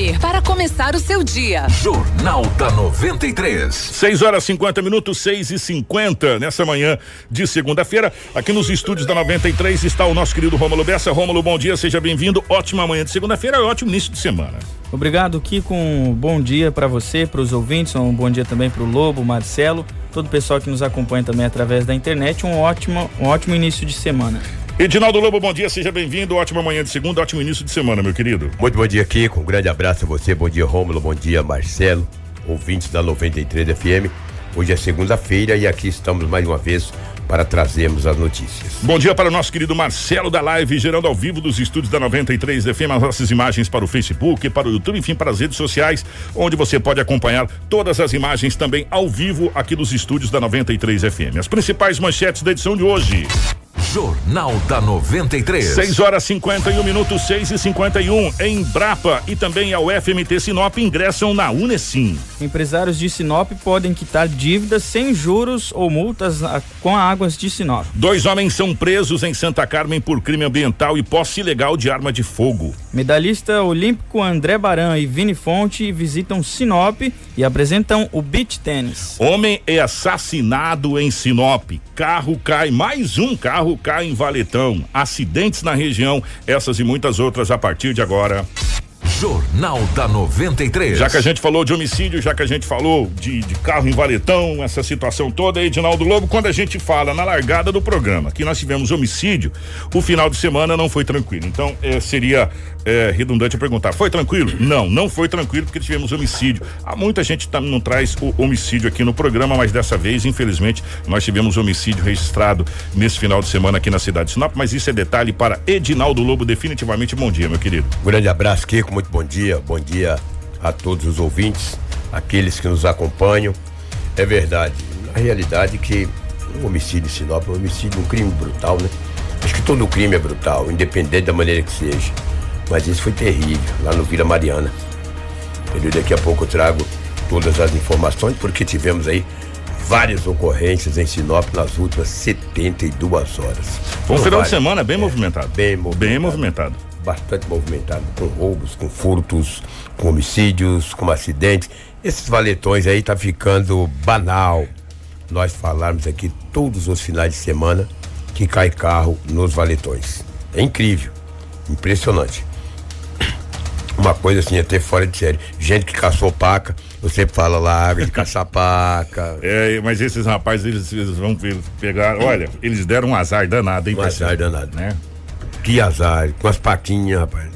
saber para começar o seu dia. Jornal da 93. 6 horas 50 minutos, 6 e 50 nessa manhã de segunda-feira. Aqui nos estúdios da 93 está o nosso querido Rômulo Bessa. Rômulo, bom dia, seja bem-vindo. Ótima manhã de segunda-feira e ótimo início de semana. Obrigado, Kiko. Um bom dia para você, para os ouvintes, um bom dia também para o Lobo, Marcelo, todo o pessoal que nos acompanha também através da internet. Um ótimo, um ótimo início de semana. Edinaldo Lobo, bom dia, seja bem-vindo. Ótima manhã de segunda, ótimo início de semana, meu querido. Muito bom dia, Kiko. Um grande abraço a você. Bom dia, Rômulo. Bom dia, Marcelo, ouvintes da 93 FM. Hoje é segunda-feira e aqui estamos mais uma vez para trazermos as notícias. Bom dia para o nosso querido Marcelo da Live, gerando ao vivo dos estúdios da 93 FM as nossas imagens para o Facebook, para o YouTube, enfim, para as redes sociais, onde você pode acompanhar todas as imagens também ao vivo aqui dos estúdios da 93 FM. As principais manchetes da edição de hoje. Jornal da 93. 6 horas 51 minutos, 6 e 51 em Brapa e também ao FMT Sinop ingressam na Unesim. Empresários de Sinop podem quitar dívidas sem juros ou multas com águas de Sinop. Dois homens são presos em Santa Carmen por crime ambiental e posse ilegal de arma de fogo. Medalhista olímpico André Baran e Vini Fonte visitam Sinop e apresentam o beach tênis. Homem é assassinado em Sinop. Carro cai, mais um carro cai em Valetão. Acidentes na região, essas e muitas outras a partir de agora. Jornal da 93. Já que a gente falou de homicídio, já que a gente falou de, de carro em valetão, essa situação toda, Edinaldo Lobo, quando a gente fala na largada do programa que nós tivemos homicídio, o final de semana não foi tranquilo. Então, eh, seria eh, redundante perguntar: foi tranquilo? Não, não foi tranquilo porque tivemos homicídio. Há muita gente tá, não traz o homicídio aqui no programa, mas dessa vez, infelizmente, nós tivemos homicídio registrado nesse final de semana aqui na cidade de Sinop. Mas isso é detalhe para Edinaldo Lobo. Definitivamente, bom dia, meu querido. Grande abraço, Kiko. Muito bom dia. Bom dia a todos os ouvintes, aqueles que nos acompanham. É verdade, na realidade que um homicídio em Sinop é um homicídio, um crime brutal, né? Acho que todo crime é brutal, independente da maneira que seja. Mas isso foi terrível, lá no Vila Mariana. Entendeu? Daqui a pouco eu trago todas as informações, porque tivemos aí várias ocorrências em Sinop nas últimas 72 horas. Foi um final de semana bem movimentado. Bem movimentado. Bem movimentado. bastante movimentado, com roubos, com furtos, com homicídios, com acidentes. Esses valetões aí tá ficando banal. Nós falarmos aqui todos os finais de semana que cai carro nos valetões. É incrível, impressionante. Uma coisa assim, até fora de série. Gente que caçou paca, eu sempre falo lá, água de caçar paca. É, mas esses rapazes, eles, eles vão pe- pegar. Olha, eles deram um azar danado, hein, Um azar danado. Né? Que azar, com as paquinhas, rapaz.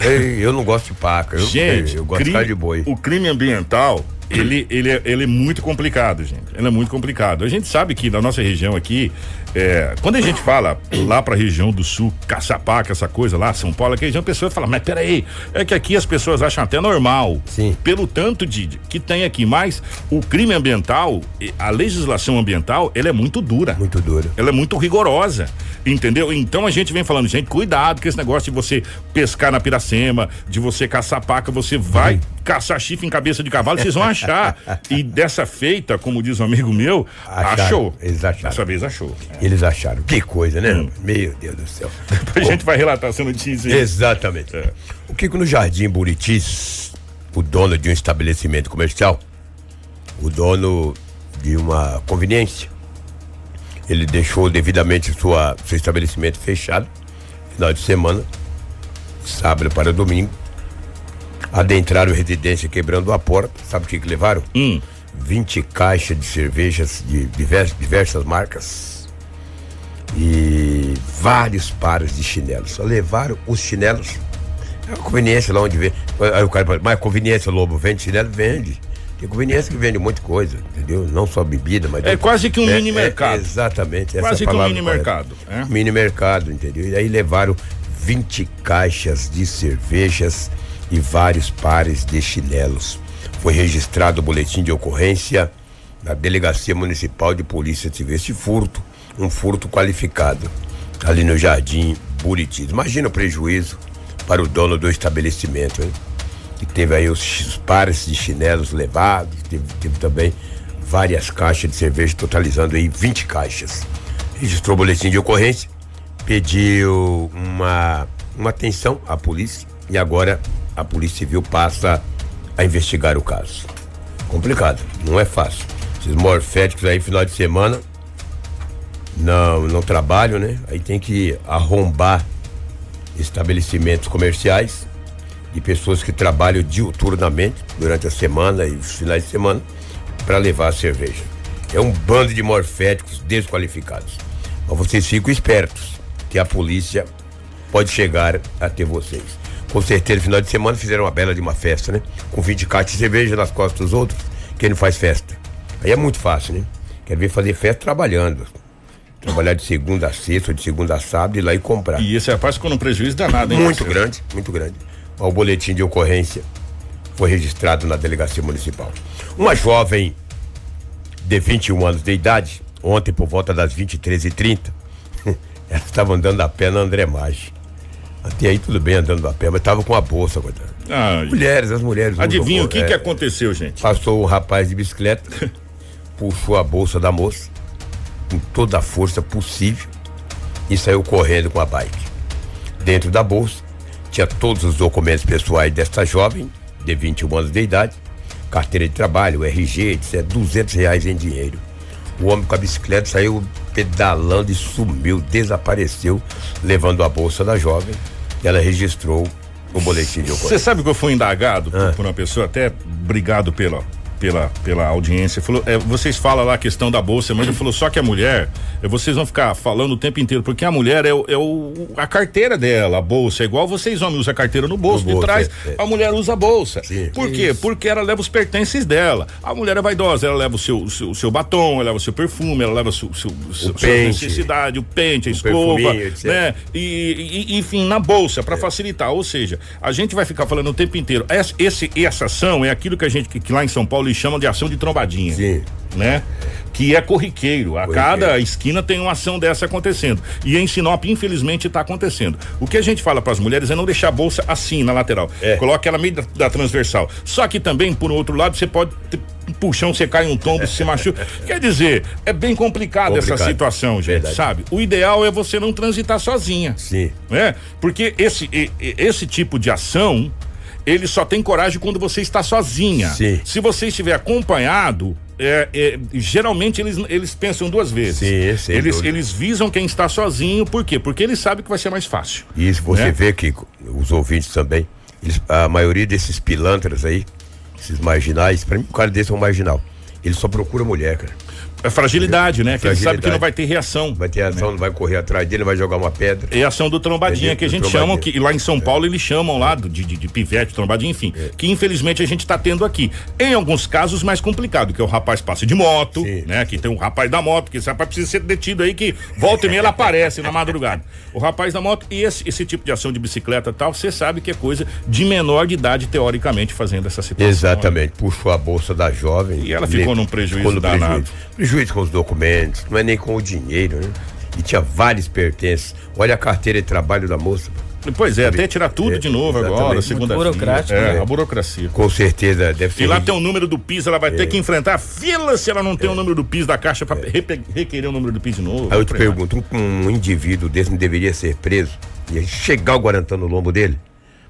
Ei, eu não gosto de paca, eu, Gente, eu gosto de crime- de boi. o crime ambiental, ele, ele, é, ele é muito complicado, gente. Ele é muito complicado. A gente sabe que na nossa região aqui, é, quando a gente fala lá pra região do sul, Caçapaca, essa coisa lá, São Paulo, aquela região, a pessoa fala, mas peraí, é que aqui as pessoas acham até normal. Sim. Pelo tanto de, de- que tem aqui. Mas o crime ambiental, a legislação ambiental, ela é muito dura. Muito duro. Ela é muito rigorosa, entendeu? Então a gente vem falando, gente, cuidado com esse negócio de você pescar na piracema, de você caçar paca, você vai caçar chifre em cabeça de cavalo, vocês vão achar. e dessa feita, como diz um amigo meu, Acharam, achou. eles acharam. Dessa vez achou. Eles acharam. Que coisa, né? Hum. Meu Deus do céu. Depois a gente vai relatar essa notícia aí. Exatamente. É. O Kiko no Jardim Buritis, o dono de um estabelecimento comercial, o dono de uma conveniência, ele deixou devidamente sua, seu estabelecimento fechado, final de semana, sábado para domingo. Adentraram a residência quebrando a porta. Sabe o que, que levaram? Hum. 20 caixas de cervejas de divers- diversas marcas e vários pares de chinelos. Só levaram os chinelos. É uma conveniência lá onde vê. Aí o cara fala, mas conveniência, Lobo, vende chinelo? Vende. Tem conveniência que vende muita coisa, entendeu? Não só bebida, mas. É quase que um mini mercado. exatamente. Quase que um mini correta. mercado, é? Mini mercado, entendeu? E aí levaram 20 caixas de cervejas e vários pares de chinelos. Foi registrado o boletim de ocorrência na Delegacia Municipal de Polícia Civil. Esse furto, um furto qualificado, ali no Jardim Buritis. Imagina o prejuízo para o dono do estabelecimento, hein? Que teve aí os, pares de chinelos levados, teve, teve também várias caixas de cerveja, totalizando aí 20 caixas. Registrou o boletim de ocorrência, pediu uma, uma atenção à polícia e agora a Polícia Civil passa a investigar o caso. Complicado, não é fácil. Esses morféticos aí, final de semana, não, não trabalham, né? Aí tem que arrombar estabelecimentos comerciais de pessoas que trabalham diuturnamente durante a semana e os finais de semana para levar a cerveja. É um bando de morféticos desqualificados. Mas vocês ficam espertos, que a polícia pode chegar até vocês. Com certeza, no final de semana fizeram uma bela de uma festa, né? Com 20 caixas de cerveja nas costas dos outros, quem não faz festa. Aí é muito fácil, né? Quer ver fazer festa trabalhando. Trabalhar de segunda a sexta, ou de segunda a sábado, ir lá e comprar. E esse rapaz ficou num prejuízo danado, hein? Muito grande, muito grande. O boletim de ocorrência foi registrado na delegacia municipal. Uma jovem de 21 anos de idade, ontem por volta das 23h30, ela estava andando a pé na André Maggi. Até aí tudo bem andando a pé, mas estava com a bolsa, coitada. Ai. Mulheres, as mulheres. usam Adivinha o bol- que, é, que aconteceu, gente? Passou um rapaz de bicicleta, puxou a bolsa da moça com toda a força possível e saiu correndo com a bike. Dentro da bolsa tinha todos os documentos pessoais desta jovem, de 21 anos de idade, carteira de trabalho, RG, etc. 200 reais em dinheiro. O homem com a bicicleta saiu pedalando e sumiu, desapareceu, levando a bolsa da jovem. Ela registrou o boletim de Você ocorrência. sabe que eu fui indagado por- Ah. por uma pessoa, até obrigado pela, pela, pela audiência. Falou, é, vocês falam lá a questão da bolsa, mas ele falou só que a mulher, é, vocês vão ficar falando o tempo inteiro, porque a mulher é, o- é o, a carteira dela, a bolsa. É igual vocês homens usam a carteira no bolso, No de bolso, trás, é, é. a mulher usa a bolsa. Sim. Por quê? Porque ela leva os pertences dela. A mulher é vaidosa, ela leva o seu, o seu, o seu batom, ela leva o seu perfume, ela leva o seu, sua necessidade, o pente, a O escova, né? E, e- enfim, na bolsa, para facilitar. Ou seja, a gente vai ficar falando o tempo inteiro. Essa, esse, essa ação é aquilo que a gente, que, que lá em São Paulo, eles chamam de ação de trombadinha. Sim. Né? Que é corriqueiro. A Corriqueiro. cada esquina tem uma ação dessa acontecendo. E em Sinop, infelizmente, está acontecendo. O que a gente fala para as mulheres é não deixar a bolsa assim na lateral. É. Coloque ela meio da, da transversal. Só que também, por outro lado, você pode ter um puxão, você cai um tombo, se machuca. Quer dizer, é bem complicado, essa situação, gente, Verdade. sabe? O ideal é você não transitar sozinha Sim. né? Porque esse, esse tipo de ação, ele só tem coragem quando você está sozinha. Sim. Se você estiver acompanhado, é, é, geralmente eles, eles pensam duas vezes. Sim, sem eles, dúvida. eles visam quem está sozinho, por quê? Porque eles sabem que vai ser mais fácil. E isso você né? vê que os ouvintes também, eles, a maioria desses pilantras aí, esses marginais, pra mim o cara desse é um marginal. Ele só procura mulher, cara. É fragilidade, né? Que ele sabe que não vai ter reação. Vai ter ação, não vai correr atrás dele, vai jogar uma pedra. É a ação do trombadinha que a gente chama, que lá em São Paulo eles chamam lá de, de, de pivete, trombadinha, enfim. É. Que infelizmente a gente está tendo aqui. Em alguns casos mais complicado, que é o rapaz passa de moto, Sim. né? Que tem um rapaz da moto, que esse rapaz precisa ser detido aí, que volta e meia ele aparece na madrugada. O rapaz da moto e esse, esse tipo de ação de bicicleta e tal, você sabe que é coisa de menor de idade, teoricamente, fazendo essa situação. Exatamente, puxou a bolsa da jovem. E ela ficou num prejuízo ficou danado. Prejuízo. Prejuízo com os documentos, não é nem com o dinheiro, né? E tinha vários pertences. Olha a carteira de trabalho da moça. Pois é, até tirar tudo É, de novo agora, segunda burocrático, É, né? a burocracia. Com certeza deve ser. E lá tem o número do PIS, ela vai ter que enfrentar a fila se ela não tem o número do PIS da caixa pra repe- requerer o número do PIS de novo. Aí eu te Falei, pergunto, um, um indivíduo desse não deveria ser preso e chegar o Guarantã no lombo dele?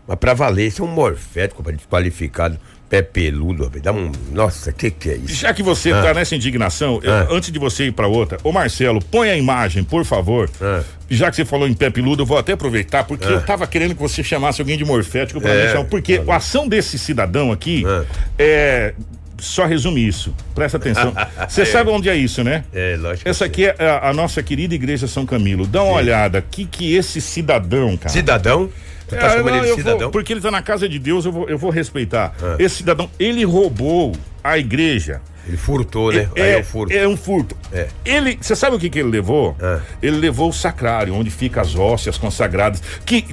Mas pra valer, isso é um morfético desqualificado, pé peludo, dá um. Nossa, que que é isso? Já que você Ah. tá nessa indignação, eu- Ah. antes de você ir pra outra, ô Marcelo, põe a imagem, por favor. Ah. Já que você falou em pé peludo, eu vou até aproveitar, porque Ah. eu tava querendo que você chamasse alguém de morfético pra É, chamar. Porque a ação desse cidadão aqui Ah. é. Só resume isso. Presta atenção. Você sabe onde é isso, né? É, lógico. Essa sim. aqui é a, a nossa querida igreja São Camilo. Dá uma olhada, que que esse cidadão, cara. Cidadão? Tu tá É, chamando não, ele de eu vou- cidadão? porque ele tá na casa de Deus, eu vou, eu vou respeitar. Ah. Esse cidadão, ele roubou a igreja. Ele furtou, né? Aí É, é o furto. é um furto. É. Ele, você sabe o que que ele levou? Ah. Ele levou o sacrário, onde fica as hóstias consagradas. Que,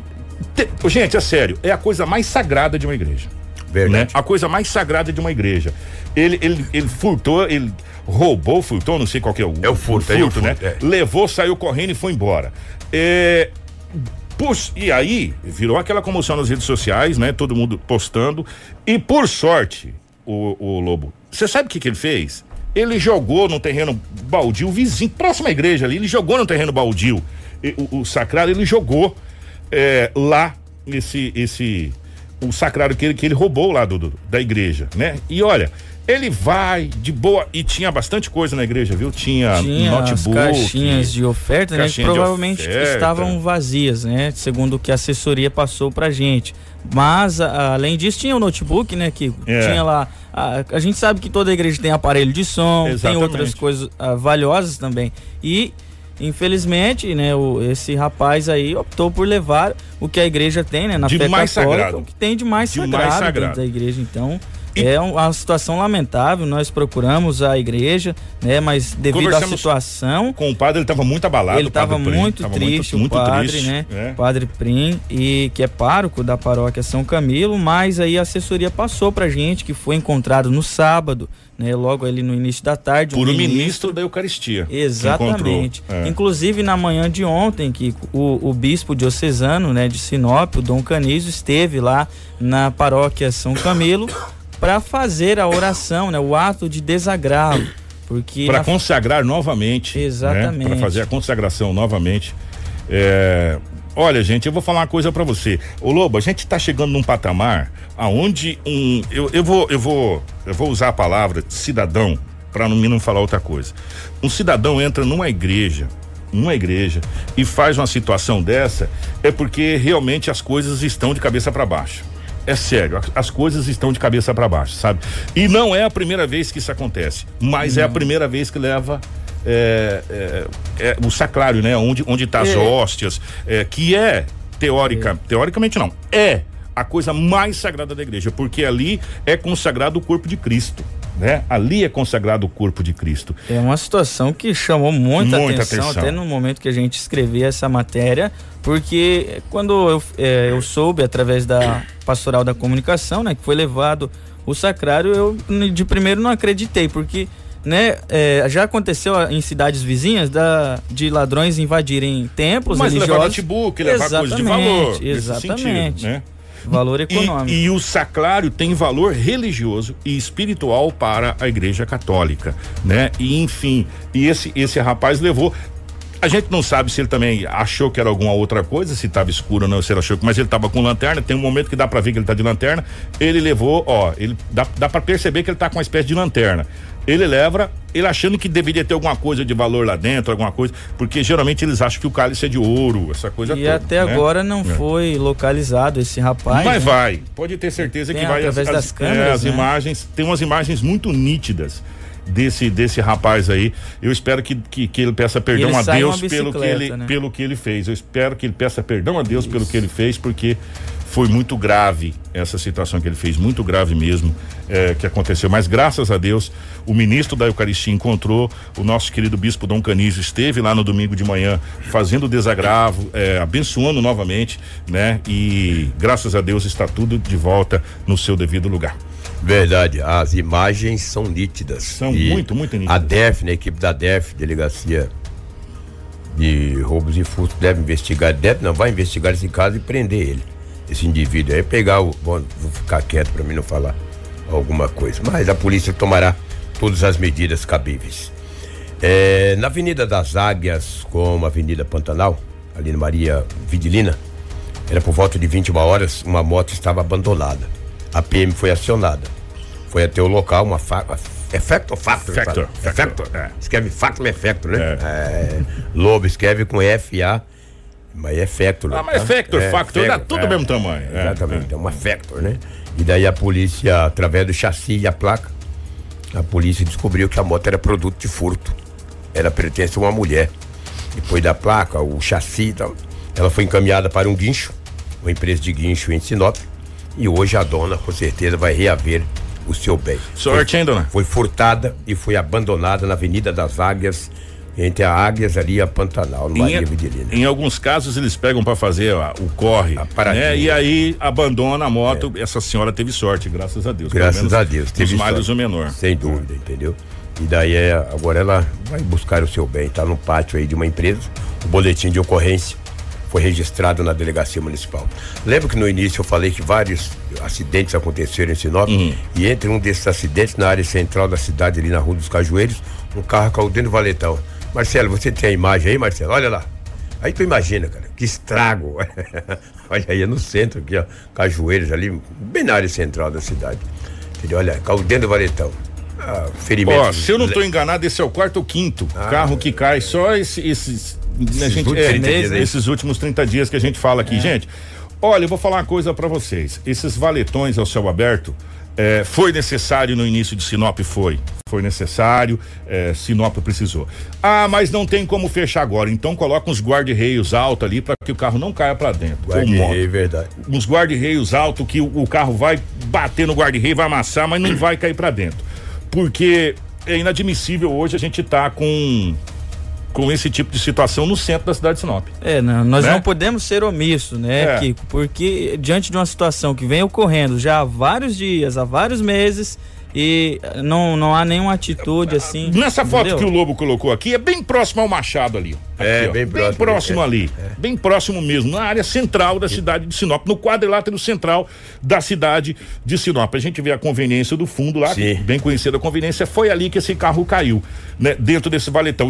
te- gente, é sério, é a coisa mais sagrada de uma igreja. Verdade. Né? A coisa mais sagrada de uma igreja. Ele, ele, ele furtou, ele roubou, furtou, não sei qual que é o, É o furto, é o né? furto, é. Levou, saiu correndo e foi embora. É, E aí, virou aquela comoção nas redes sociais, né? Todo mundo postando. E por sorte, o, o Lobo, você sabe o que, que ele fez? Ele jogou no terreno baldio, vizinho, próxima à igreja ali, ele jogou no terreno baldio. O, o sacrário, ele jogou é, lá esse, esse o sacrário que ele, que ele roubou lá do, do, da igreja, né? E olha, ele vai de boa e tinha bastante coisa na igreja, viu? Tinha, tinha notebook, as caixinhas de oferta, né? Que caixinha provavelmente oferta. estavam vazias, né? Segundo o que a assessoria passou pra gente. Mas a- além disso tinha o notebook, né? Que É. tinha lá. A, a gente sabe que toda igreja tem aparelho de som, tem Exatamente. outras coisas ah, valiosas também. E infelizmente, né? O, esse rapaz aí optou por levar o que a igreja tem, né? Na De fé mais católica, sagrado. o que tem de mais De mais sagrado, sagrado. dentro da igreja. Então E- é um- uma situação lamentável. Nós procuramos a igreja, né? Mas devido à situação Com o padre, ele estava muito abalado. ele estava Prim, muito tava triste, muito, o padre, triste, né? é. Padre Prim, e que é pároco da paróquia São Camilo, mas aí a assessoria passou pra gente que foi encontrado no sábado, né? Logo ali no início da tarde. Por um o ministro da Eucaristia. Exatamente. É. Inclusive na manhã de ontem, que o, o bispo diocesano, né, de Sinop, o Dom Canizo, esteve lá na paróquia São Camilo para fazer a oração, né, o ato de desagravo, porque Para na- consagrar novamente. Exatamente. Para fazer a consagração novamente. É, Olha, gente, eu vou falar uma coisa para você. Ô Lobo, a gente tá chegando num patamar aonde um. Eu, eu, vou, eu, vou, eu vou usar a palavra cidadão para não, não falar outra coisa. Um cidadão entra numa igreja, numa igreja, e faz uma situação dessa, é porque realmente as coisas estão de cabeça para baixo. É sério, as- as coisas estão de cabeça para baixo, sabe? E não é a primeira vez que isso acontece, mas é a primeira vez que leva é, é, é, o sacrário, né? Onde onde tá as É. hóstias, é, que é teórica, teoricamente não, é a coisa mais sagrada da igreja, porque ali é consagrado o corpo de Cristo, né? Ali é consagrado o corpo de Cristo. É uma situação que chamou muita, Muita atenção, atenção. até no momento que a gente escrevia essa matéria, porque quando eu, é, eu soube através da pastoral da comunicação, né, que foi levado o sacrário, eu de primeiro não acreditei, porque né, é, já aconteceu em cidades vizinhas da, de ladrões invadirem templos Mas levar religiosos. notebook, levar coisa de valor. Exatamente. sentido, né? Valor E, econômico. e o sacrário tem valor religioso e espiritual para a igreja católica, né? E enfim, e esse esse rapaz levou a gente não sabe se ele também achou que era alguma outra coisa, se estava escuro ou não, se ele achou mas ele estava com lanterna, tem um momento que dá para ver que ele tá de lanterna. Ele levou, ó, ele dá, dá para perceber que ele tá com uma espécie de lanterna. Ele leva, ele achando que deveria ter alguma coisa de valor lá dentro, alguma coisa, porque geralmente eles acham que o cálice é de ouro, essa coisa E toda. até né? agora não É. foi localizado esse rapaz. Mas né? vai, pode ter certeza Tem que vai. através das câmeras, as né? imagens, tem umas imagens muito nítidas desse desse rapaz aí. Eu espero que, que, que ele peça perdão ele a Deus pelo que ele né? pelo que ele fez. Eu espero que ele peça perdão a Deus pelo que ele fez, porque foi muito grave essa situação que ele fez, muito grave mesmo é, que aconteceu. Mas graças a Deus, o ministro da Eucaristia encontrou o nosso querido bispo Dom Canizo esteve lá no domingo de manhã fazendo o desagravo, é, abençoando novamente, né? E graças a Deus está tudo de volta no seu devido lugar. Verdade, as imagens são nítidas. São E muito, muito nítidas. A DEF, né, a equipe da DEF, Delegacia de Roubos e Furtos, deve investigar, deve não, vai investigar esse caso e prender ele, esse indivíduo. Aí pegar o. Bom, vou ficar quieto para mim não falar alguma coisa. Mas a polícia tomará todas as medidas cabíveis. É, na Avenida das Águias, como a Avenida Pantanal, ali na Maria Vidilina, era por volta de 21 horas, uma moto estava abandonada. A PM foi acionada. Foi até o local, uma faca. É Factor ou Factor? Factor, É Factor, Factor. é. Escreve Factor, é Factor, né? É. Lobo escreve com F-A, mas é Factor. Ah, mas é Factor, Factor, dá tudo do mesmo tamanho. É, Exatamente, é uma Factor, né? E daí a polícia, através do chassi e a placa, a polícia descobriu que a moto era produto de furto. Ela pertence a uma mulher. Depois da placa, o chassi e tal, ela foi encaminhada para um guincho, uma empresa de guincho em Sinop. E hoje a dona, com certeza, vai reaver o seu bem. Sorte, hein, dona? Foi furtada e foi abandonada na Avenida das Águias, entre a Águias ali e a Pantanal, no Maria Vidilina. Em, alguns casos eles pegam para fazer ó, o corre, né? E aí abandona a moto. Essa senhora teve sorte, graças a Deus. Graças a Deus. Os males sorte. o menor. Sem dúvida, entendeu? E daí é, agora ela vai buscar o seu bem, tá no pátio aí de uma empresa. O boletim de ocorrência foi registrado na delegacia municipal. Lembra que no início eu falei que vários acidentes aconteceram em Sinop? Uhum. E entre um desses acidentes, na área central da cidade, ali na Rua dos Cajueiros, um carro caiu dentro do valetão. Marcelo, você tem a imagem aí, Marcelo? Olha lá. Aí tu imagina, cara, que estrago. Olha aí, é no centro aqui, ó. Cajueiros ali, bem na área central da cidade. Entendeu? Olha, dentro do valetão. Ah, ferimento. Ó, se eu não estou enganado, esse é o quarto ou quinto Ah, carro que cai. Só esse, esses. a gente, últimos é, 30 dias aí. esses últimos 30 dias que a gente fala É. aqui. Gente, olha, eu vou falar uma coisa para vocês. Esses valetões ao céu aberto. é, foi necessário no início de Sinop? Foi. Foi necessário, é, Sinop precisou. Ah, mas não tem como fechar agora. Então coloca uns guarda-reios altos ali para que o carro não caia para dentro. ou moto Guarda-rei, verdade. uns guarda-reios altos que o, o carro vai bater no guarda-reio, vai amassar, mas não vai cair pra dentro. Porque é inadmissível hoje a gente tá com com esse tipo de situação no centro da cidade de Sinop. É, não, nós Né? não podemos ser omissos, né, É. Kiko? Porque diante de uma situação que vem ocorrendo já há vários dias, há vários meses, e não, não há nenhuma atitude assim. Nessa foto entendeu? que o Lobo colocou aqui, é bem próximo ao Machado ali. É, Aqui, ó. bem próximo, próximo é, ali. Bem próximo mesmo, na área central da cidade de Sinop, no quadrilátero central da cidade de Sinop. A gente vê a conveniência do fundo lá, Sim. bem conhecida a conveniência, foi ali que esse carro caiu, né? Dentro desse valetão.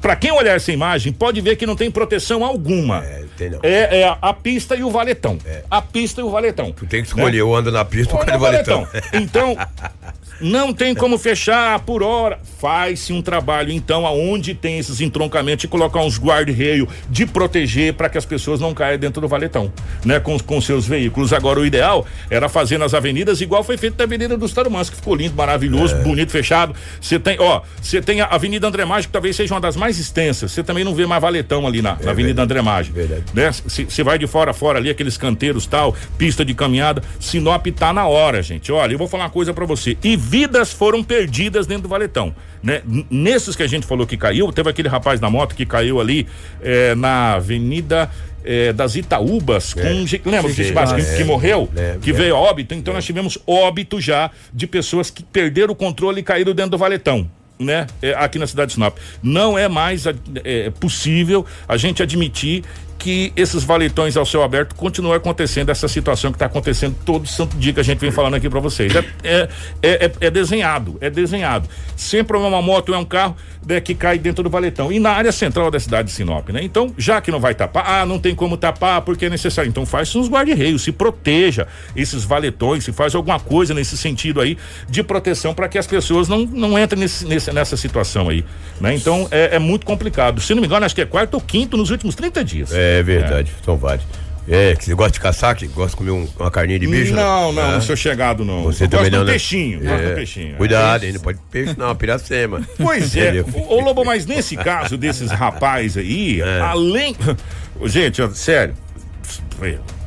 Pra quem olhar essa imagem, pode ver que não tem proteção alguma. É, tem não. É, é a, pista e o valetão. A pista e o valetão. Tu tem que escolher, eu ando na pista ou no o valetão. Então, não tem como fechar por hora. Faz-se um trabalho, então, aonde tem esses entroncamentos, de colocar uns guarda-reio de proteger para que as pessoas não caiam dentro do valetão, né? Com, com seus veículos. Agora, o ideal era fazer nas avenidas igual foi feito na Avenida dos Tarumãs, que ficou lindo, maravilhoso, É. bonito, fechado. Você tem, ó, você tem a Avenida André Maggi, que talvez seja uma das mais extensas. Você também não vê mais valetão ali na, na Avenida André Maggi. É verdade. Né? Você vai de fora a fora ali, aqueles canteiros tal, pista de caminhada. Sinop tá na hora, gente. Olha, eu vou falar uma coisa pra você. E vidas foram perdidas dentro do valetão, né? Nesses que a gente falou que caiu, teve aquele rapaz na moto que caiu ali eh, na Avenida eh, das Itaúbas, com um ge- lembra que, sim, que, lembro, que morreu? que veio a óbito. Então nós tivemos óbito já de pessoas que perderam o controle e caíram dentro do valetão. Né? É, aqui na cidade de Sinop. Não é mais é, possível a gente admitir que esses valetões ao céu aberto continuem acontecendo essa situação que está acontecendo todo santo dia que a gente vem falando aqui para vocês. É, é, é, é- é desenhado, é desenhado. Sempre uma moto é um carro né, que cai dentro do valetão. E na área central da cidade de Sinop, né? Então, já que não vai tapar, ah, não tem como tapar porque é necessário. Então faz uns guarda-reios, se proteja esses valetões, se faz alguma coisa nesse sentido aí de proteção para que as pessoas não, não entrem nesse, nesse- nessa situação aí. Né? Então é, é muito complicado. Se não me engano, acho que é quarto ou quinto nos últimos 30 dias. É verdade, são vários. É, que você gosta de caçar, que gosta de comer um- uma carninha de bicho? né? Não, não, Ah. não sou chegado, não. Você Eu também gosto não, né? peixinho, gosto É. do peixinho. Cuidado, É hein? Não pode peixe, não, piracema. Pois é, ô, Lobo, mas nesse caso desses rapazes aí, É. além. Gente, ó, sério.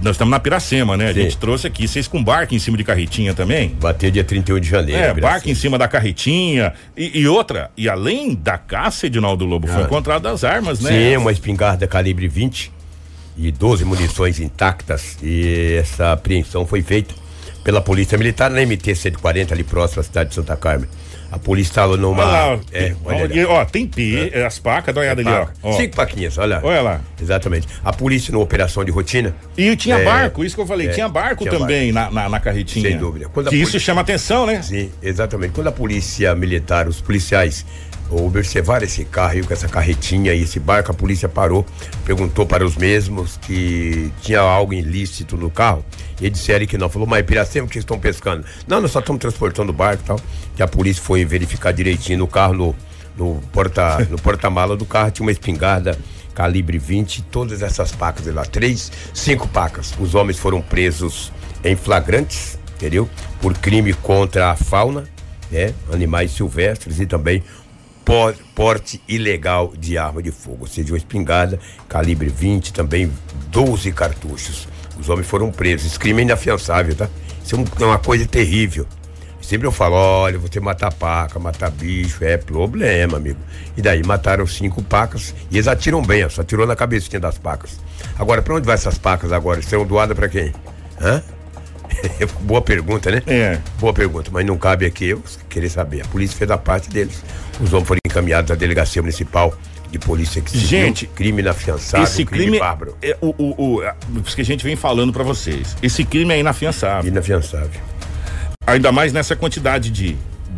Nós estamos na Piracema, né? A Sim. gente trouxe aqui, vocês com barco em cima de carretinha também? Bater dia 31 de janeiro. É, barco em cima da carretinha. E, e outra, e além da caça, Edinaldo Lobo, foi Ah. encontrado as armas, né? Sim, uma espingarda calibre 20 e 12 munições intactas. E essa apreensão foi feita pela Polícia Militar na MT-140, ali próximo à cidade de Santa Carmen. A polícia estava numa. Olha lá, é, tem, olha olha, ó, tem P, é, as pacas, dá uma olhada ali, ó. Paca. ó. Cinco paquinhas, olha. Olha lá. Exatamente. A polícia, numa operação de rotina, E tinha É, barco, isso que eu falei, é, tinha barco tinha também Na, na, na carretinha. Sem dúvida. Quando que isso polícia- chama atenção, né? Sim, exatamente. Quando a polícia militar, os policiais observaram esse carro com essa carretinha e esse barco, a polícia parou, perguntou para os mesmos que tinha algo ilícito no carro e disseram que não. Falou, mas Piracema, que vocês estão pescando? Não, nós só estamos transportando o barco e tal. E a polícia foi verificar direitinho no carro, no, no porta no porta-mala do carro, tinha uma espingarda calibre 20, todas essas pacas lá, três, cinco pacas. Os homens foram presos em flagrantes, entendeu? Por crime contra a fauna, né? Animais silvestres e também por- porte ilegal de arma de fogo, ou seja, uma espingarda calibre 20, também 12 cartuchos. Os homens foram presos. Esse crime é inafiançável, tá? Isso é é uma coisa terrível. Sempre eu falo, olha, você matar paca, matar bicho, é problema, amigo. E daí mataram cinco pacas e eles atiram bem, ó, só atirou na cabecinha das pacas. Agora, pra onde vai essas pacas agora? Serão doadas pra quem? Hã? Boa pergunta, né? É. Boa pergunta, mas não cabe aqui eu querer saber. A polícia fez a parte deles. Os homens foram encaminhados à delegacia municipal de polícia que civil, Gente, crime inafiançável, Esse crime, crime bárbaro. é o, o, o, isso que a gente vem falando pra vocês. Esse crime é inafiançável. Inafiançável. Ainda mais nessa quantidade de,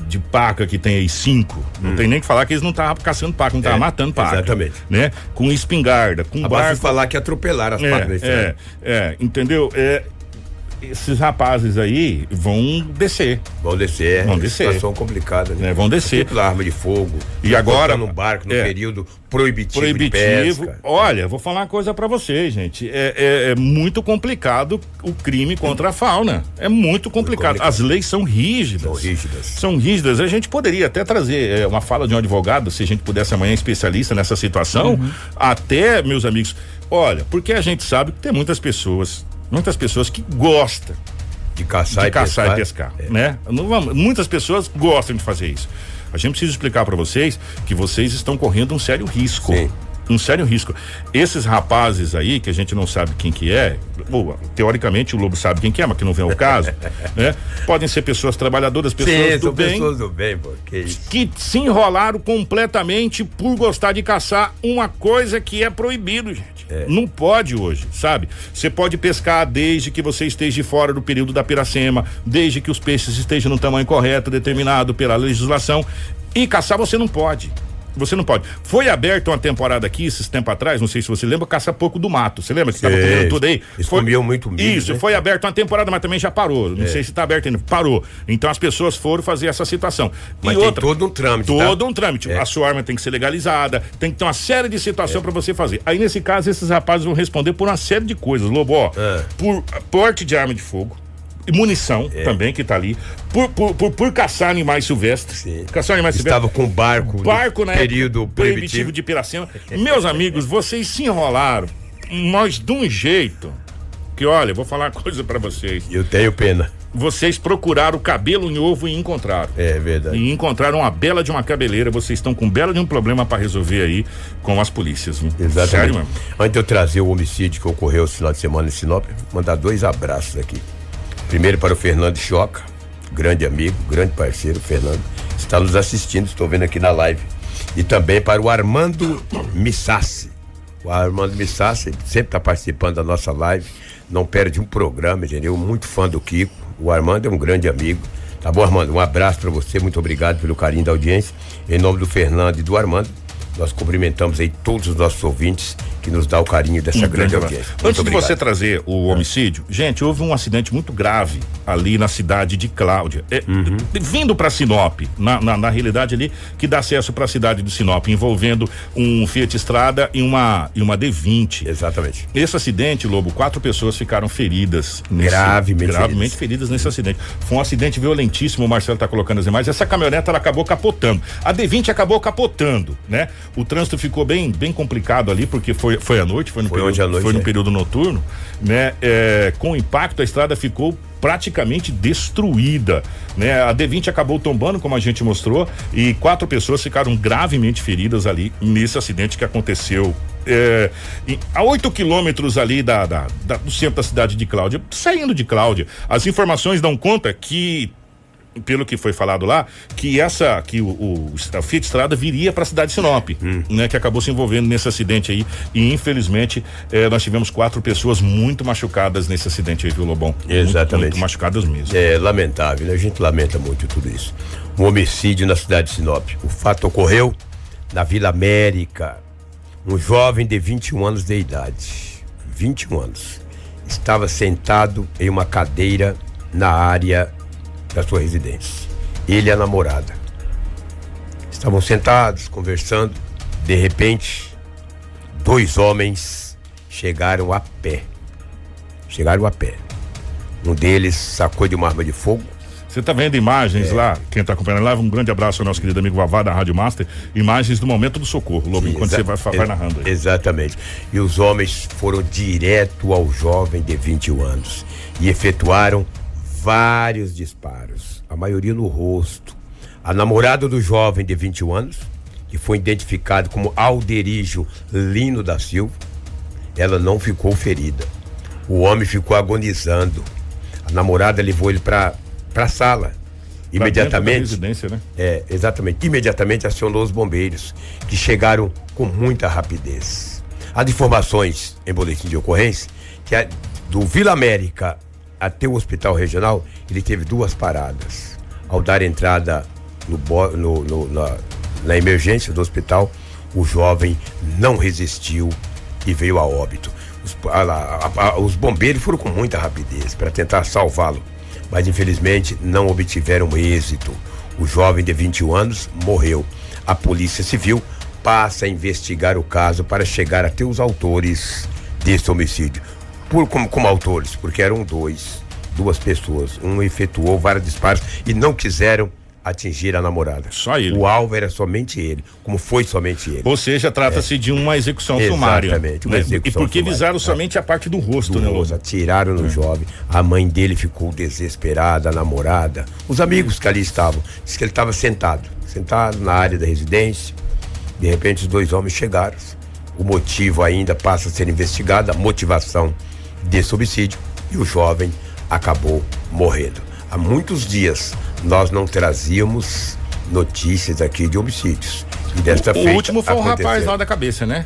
de paca que tem aí cinco. Não tem nem que falar que eles não estavam caçando paca, não estavam Hum. É, matando paca. exatamente. Né? Com espingarda, com Abaixo barco. falar que atropelaram as pacas É, estrada. é, é, entendeu? É, esses rapazes aí vão descer, Vão descer, é Vão uma descer. situação complicada, né? né? Vão descer. Pela arma de fogo. E agora- no barco no é. período proibitivo, proibitivo. Olha, vou falar uma coisa pra vocês, gente. É, é- é muito complicado o crime contra a fauna. É muito complicado. complicado. As leis são rígidas. São rígidas. São rígidas. A gente poderia até trazer é, uma fala de um advogado, se a gente pudesse amanhã especialista nessa situação. Uhum. Até, meus amigos, olha, porque a gente sabe que tem muitas pessoas, muitas pessoas que gostam De caçar de e caçar pescar. e pescar, né? Não muitas pessoas gostam de fazer isso. A gente precisa explicar para vocês que vocês estão correndo um sério risco. Sim. Um sério risco. Esses rapazes aí, que a gente não sabe quem que é, ou, teoricamente o Lobo sabe quem que é, mas que não vem ao caso, né? Podem ser pessoas trabalhadoras, pessoas Sim, do bem, pessoas do bem, pô. Que que se enrolaram completamente por gostar de caçar uma coisa que é proibido, gente. Não pode hoje, sabe? Você pode pescar desde que você esteja fora do período da piracema, desde que os peixes estejam no tamanho correto, determinado pela legislação. E caçar você não pode. Você não pode. Foi aberta uma temporada aqui, esses tempos atrás, não sei se você lembra, caça pouco do mato. Você lembra que estava comendo tudo aí? Eles Foi- comiam muito milho, Isso, né? foi aberta uma temporada, mas também já parou. Não sei se está aberto ainda. Parou. Então as pessoas foram fazer essa situação. Mas e tem outra, todo um trâmite, tá? Todo um trâmite. É. A sua arma tem que ser legalizada, tem que ter uma série de situações pra você fazer. Aí, nesse caso, esses rapazes vão responder por uma série de coisas, Lobo, ó. É. Por porte de arma de fogo. Munição É. também, que tá ali. Por, por, por, por caçar animais silvestres. Sim. Caçar animais Estava silvestres. com barco, Barco, né? período proibitivo. de Piracema. Meus amigos, vocês se enrolaram, mas de um jeito que, olha, vou falar uma coisa pra vocês. Eu tenho pena. Vocês procuraram cabelo em ovo e encontraram. É verdade. E encontraram uma bela de uma cabeleira. Vocês estão com belo de um problema pra resolver aí com as polícias. viu? Exatamente. Sério mesmo. Antes de eu trazer o homicídio que ocorreu esse final de semana em Sinop, mandar dois abraços aqui. Primeiro para o Fernando Choca, grande amigo, grande parceiro, Fernando. Está nos assistindo, estou vendo aqui na live. E também para o Armando Missassi. O Armando Missassi sempre está participando da nossa live, não perde um programa, entendeu? Muito fã do Kiko. O Armando é um grande amigo. Tá bom, Armando? Um abraço para você, muito obrigado pelo carinho da audiência. Em nome do Fernando e do Armando, nós cumprimentamos aí todos os nossos ouvintes que nos dá o carinho dessa grande audiência. Antes Muito de obrigado. você trazer o homicídio, gente, houve um acidente muito grave ali na cidade de Cláudia. É, Uhum. Vindo para Sinop, na, na, na realidade ali, que dá acesso para a cidade de Sinop, envolvendo um Fiat Estrada e uma, e uma D20. Exatamente. Esse acidente, Lobo, quatro pessoas ficaram feridas. Nesse, Gravemente gravemente feridas. nesse acidente. Foi um acidente violentíssimo, o Marcelo está colocando as imagens. Essa caminhonete ela acabou capotando. A D20 acabou capotando, né? O trânsito ficou bem, bem complicado ali, porque foi, foi à noite, foi no, Foi período, à noite, foi no é. período noturno, né? É, com o impacto, a estrada ficou praticamente destruída, né? A D20 acabou tombando, como a gente mostrou, e quatro pessoas ficaram gravemente feridas ali nesse acidente que aconteceu é, a 8 quilômetros ali da, da- da- do centro da cidade de Cláudia, saindo de Cláudia. As informações dão conta que pelo que foi falado lá, que essa, que o, o a Fiat Estrada viria para a cidade de Sinop, Hum. né, que acabou se envolvendo nesse acidente aí e infelizmente eh, nós tivemos quatro pessoas muito machucadas nesse acidente aí, viu, Lobão? Muito, Exatamente. Muito, machucadas mesmo. É lamentável, né? A gente lamenta muito tudo isso. Um homicídio na cidade de Sinop. O fato ocorreu na Vila América. Um jovem de 21 anos de idade, 21 anos, estava sentado em uma cadeira na área da sua residência. Ele e a namorada. Estavam sentados, conversando. De repente, dois homens chegaram a pé. Chegaram a pé. Um deles sacou de uma arma de fogo. Você tá vendo imagens lá, quem tá acompanhando lá, um grande abraço ao nosso querido amigo Vavá da Rádio Master, imagens do momento do socorro, Lobo, enquanto você vai, vai narrando aí. Exatamente. E os homens foram direto ao jovem de 21 anos e efetuaram vários disparos, a maioria no rosto. A namorada do jovem de 21 anos, que foi identificado como Alderijo Lino da Silva, ela não ficou ferida. O homem ficou agonizando. A namorada levou ele para a sala. Imediatamente. residência, né? É, exatamente. Imediatamente acionou os bombeiros, que chegaram com muita rapidez. As informações em boletim de ocorrência que a- do Vila América até o hospital regional, ele teve duas paradas. Ao dar entrada no, no- no- na, na emergência do hospital. O jovem não resistiu e veio a óbito. Os, a- a- a- os bombeiros foram com muita rapidez para tentar salvá-lo, mas infelizmente não obtiveram êxito. O jovem de 21 anos morreu. A Polícia Civil passa a investigar o caso para chegar até os autores desse homicídio. Por, como, como autores, porque eram dois, duas pessoas. Um efetuou vários disparos e não quiseram atingir a namorada. Só ele. O alvo era somente ele, como foi somente ele. Ou seja, trata-se de uma execução Exatamente, sumária. uma né? execução e porque sumária. visaram somente a parte do rosto, né, Duas, Lobo? atiraram no jovem. A mãe dele ficou desesperada, a namorada. Os amigos que ali estavam. Diz que ele estava sentado, sentado na área da residência. De repente, os dois homens chegaram. O motivo ainda passa a ser investigado, a motivação desse homicídio. E o jovem acabou morrendo. Há muitos dias nós não trazíamos notícias aqui de homicídios. E desta O feita, último foi o rapaz lá da cabeça, né?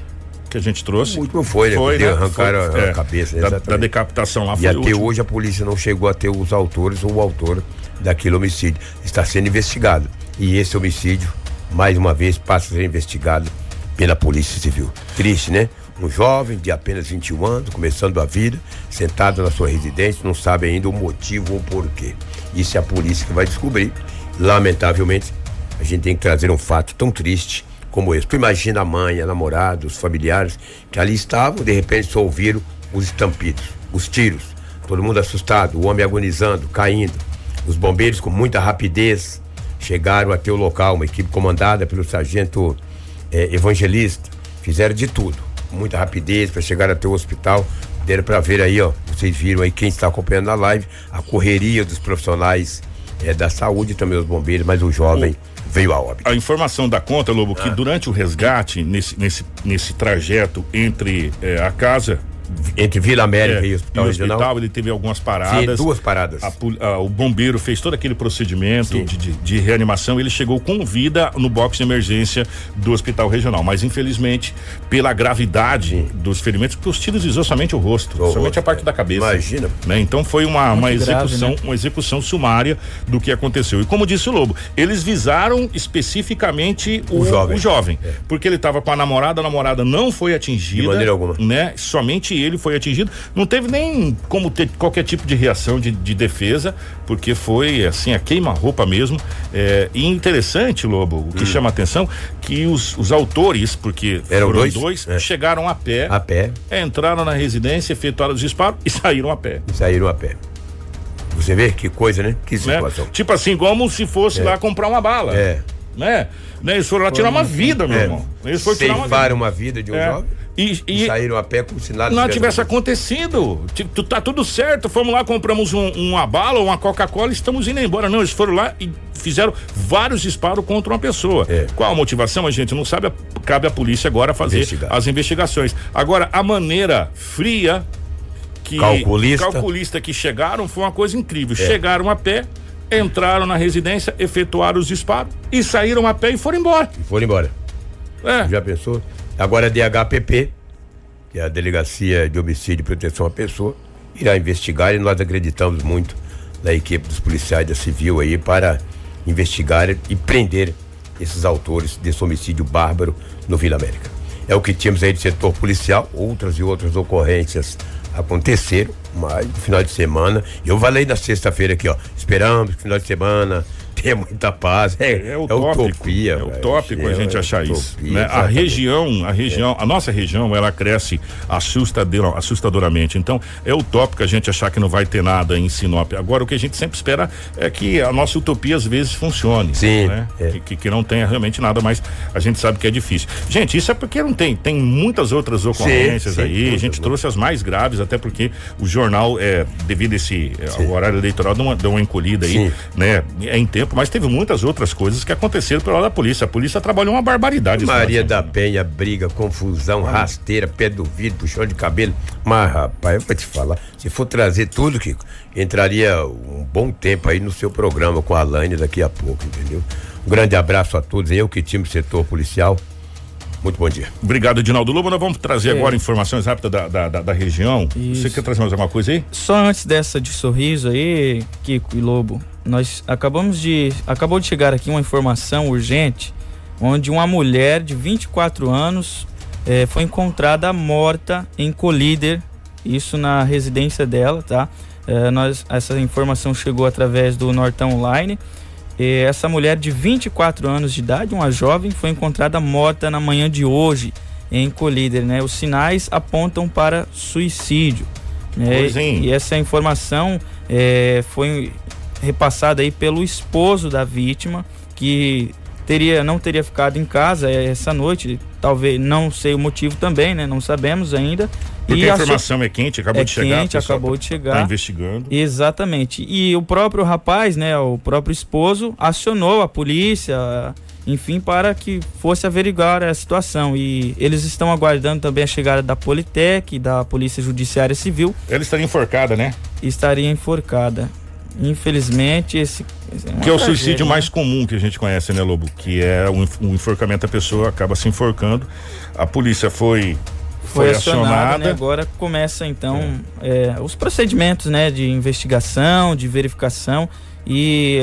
Que a gente trouxe. O último foi, né? Que arrancaram Foi, a cabeça, da, da decapitação lá E foi o até último. hoje a polícia não chegou a ter os autores ou o autor daquele homicídio. Está sendo investigado. E esse homicídio, mais uma vez, passa a ser investigado pela Polícia Civil. Triste, né? Um jovem de apenas 21 anos, começando a vida, sentado na sua residência, não sabe ainda o motivo ou porquê. Isso é a polícia que vai descobrir. Lamentavelmente, a gente tem que trazer um fato tão triste como esse. Tu imagina a mãe, a namorada, os familiares que ali estavam, de repente só ouviram os estampidos, os tiros. Todo mundo assustado, o homem agonizando, caindo. Os bombeiros com muita rapidez chegaram até o local, uma equipe comandada pelo sargento eh, evangelista. Fizeram de tudo, muita rapidez para chegar até o hospital. Deram para ver aí, ó. Vocês viram aí quem está acompanhando na live, a correria dos profissionais eh, da saúde, também os bombeiros, mas o jovem veio a óbito. A informação da conta, Lobo, Ah. que durante o resgate, nesse, nesse, nesse trajeto entre eh, a casa Entre Vila América é, e o Hospital e o Regional. hospital, ele teve algumas Sim, paradas. duas paradas. A a- o bombeiro fez todo aquele procedimento Sim. de, de- de reanimação. Ele chegou com vida no box de emergência do hospital regional. Mas, infelizmente, pela gravidade dos ferimentos, porque os tiros visou somente o rosto, O somente rosto, a parte é. da cabeça. Imagina. né? Então foi uma, uma Muito grave, execução, né? uma execução sumária do que aconteceu. E como disse o Lobo, eles visaram especificamente o, O jovem. o jovem, porque ele estava com a namorada, a namorada não foi atingida, De maneira alguma. né? Somente ele foi atingido. Não teve nem como ter qualquer tipo de reação de, de defesa, porque foi assim a queima-roupa mesmo. É, e interessante, Lobo, o que chama a atenção que os, os autores, porque Hum. Eram foram dois? dois, É. chegaram a pé, A pé entraram na residência, efetuaram os disparos e saíram a pé. e saíram a pé. Você vê que coisa, né? Que né? situação. Tipo assim, como se fosse lá comprar uma bala. É. Né? Né? Eles foram lá tirar uma vida, meu É. irmão. Eles foram tirar uma vida. Uma vida de um É. jovem E, e e saíram a pé como se nada não tivesse acontecido. acontecido. Ti- tu- Tá tudo certo. Fomos lá, compramos um- uma bala, uma Coca-Cola e estamos indo embora. Não, eles foram lá e fizeram vários disparos contra uma pessoa. É. Qual a motivação? A gente não sabe. Cabe à polícia agora fazer Investigar. as investigações. Agora, a maneira fria que Calculista. calculista que chegaram foi uma coisa incrível. Chegaram a pé, entraram na residência, efetuaram os disparos e saíram a pé e foram embora. E foram embora. É. Já pensou? Agora a DHPP, que é a Delegacia de Homicídio e Proteção à Pessoa, irá investigar e nós acreditamos muito na equipe dos policiais da Civil aí para investigar e prender esses autores desse homicídio bárbaro no Vila América. É o que tínhamos aí de setor policial, outras e outras ocorrências aconteceram, no final de semana, eu falei na sexta-feira aqui, ó, esperamos que final de semana tenha muita paz. É, É utópico, utopia. é velho. utópico a É gente achar utopia, isso. Né? A região, a região, a nossa região, ela cresce assustador, assustadoramente. Então, é utópico a gente achar que não vai ter nada em Sinop. Agora, o que a gente sempre espera é que a nossa utopia às vezes funcione. Sim, Né? é. Que, que, que não tenha realmente nada, mas a gente sabe que é difícil. Gente, isso é porque não tem. Tem muitas outras ocorrências sim, aí. A gente trouxe as mais graves, até porque o jornal, é, devido a esse é, horário eleitoral, deu uma, deu uma encolhida aí, Sim. né? É em tempo, mas teve muitas outras coisas que aconteceram pela hora da polícia. A polícia trabalhou uma barbaridade. Maria da. Penha, briga, confusão, rasteira, pé do vidro, puxão de cabelo. Mas, rapaz, eu vou te falar, se for trazer tudo, Kiko, entraria um bom tempo aí no seu programa com a Alaine daqui a pouco, entendeu? Um grande abraço a todos, eu que time setor policial. Muito bom dia. Obrigado, Edinaldo Lobo. Nós vamos trazer É. agora informações rápidas da, da, da, da região. Isso. Você quer trazer mais alguma coisa aí? Só antes dessa de sorriso aí, Kiko e Lobo, nós acabamos de. Acabou de chegar aqui uma informação urgente onde uma mulher de 24 anos eh, foi encontrada morta em Colíder, isso na residência dela, tá? Eh, nós, essa informação chegou através do Nortão Online. Essa mulher de 24 anos de idade, uma jovem, foi encontrada morta na manhã de hoje em Colíder, né? Os sinais apontam para suicídio. Né? E essa informação foi repassada aí pelo esposo da vítima, que teria não teria ficado em casa essa noite, talvez não sei o motivo também, né? Não sabemos ainda. Porque e a informação é quente, acabou é de chegar. Quente, acabou de chegar. Tá investigando. Exatamente. E o próprio rapaz, né, o próprio esposo acionou a polícia, enfim, para que fosse averiguar a situação. E eles estão aguardando também a chegada da Politec, da Polícia Judiciária Civil. Ela estaria enforcada, né? Estaria enforcada. Infelizmente, esse. É que é o suicídio né? mais comum que a gente conhece, né, Lobo? Que é o um, enforcamento, a pessoa acaba se enforcando. A polícia foi. Foi, foi acionada. acionada. Né? Agora começa então é. É, os procedimentos né, de investigação, de verificação e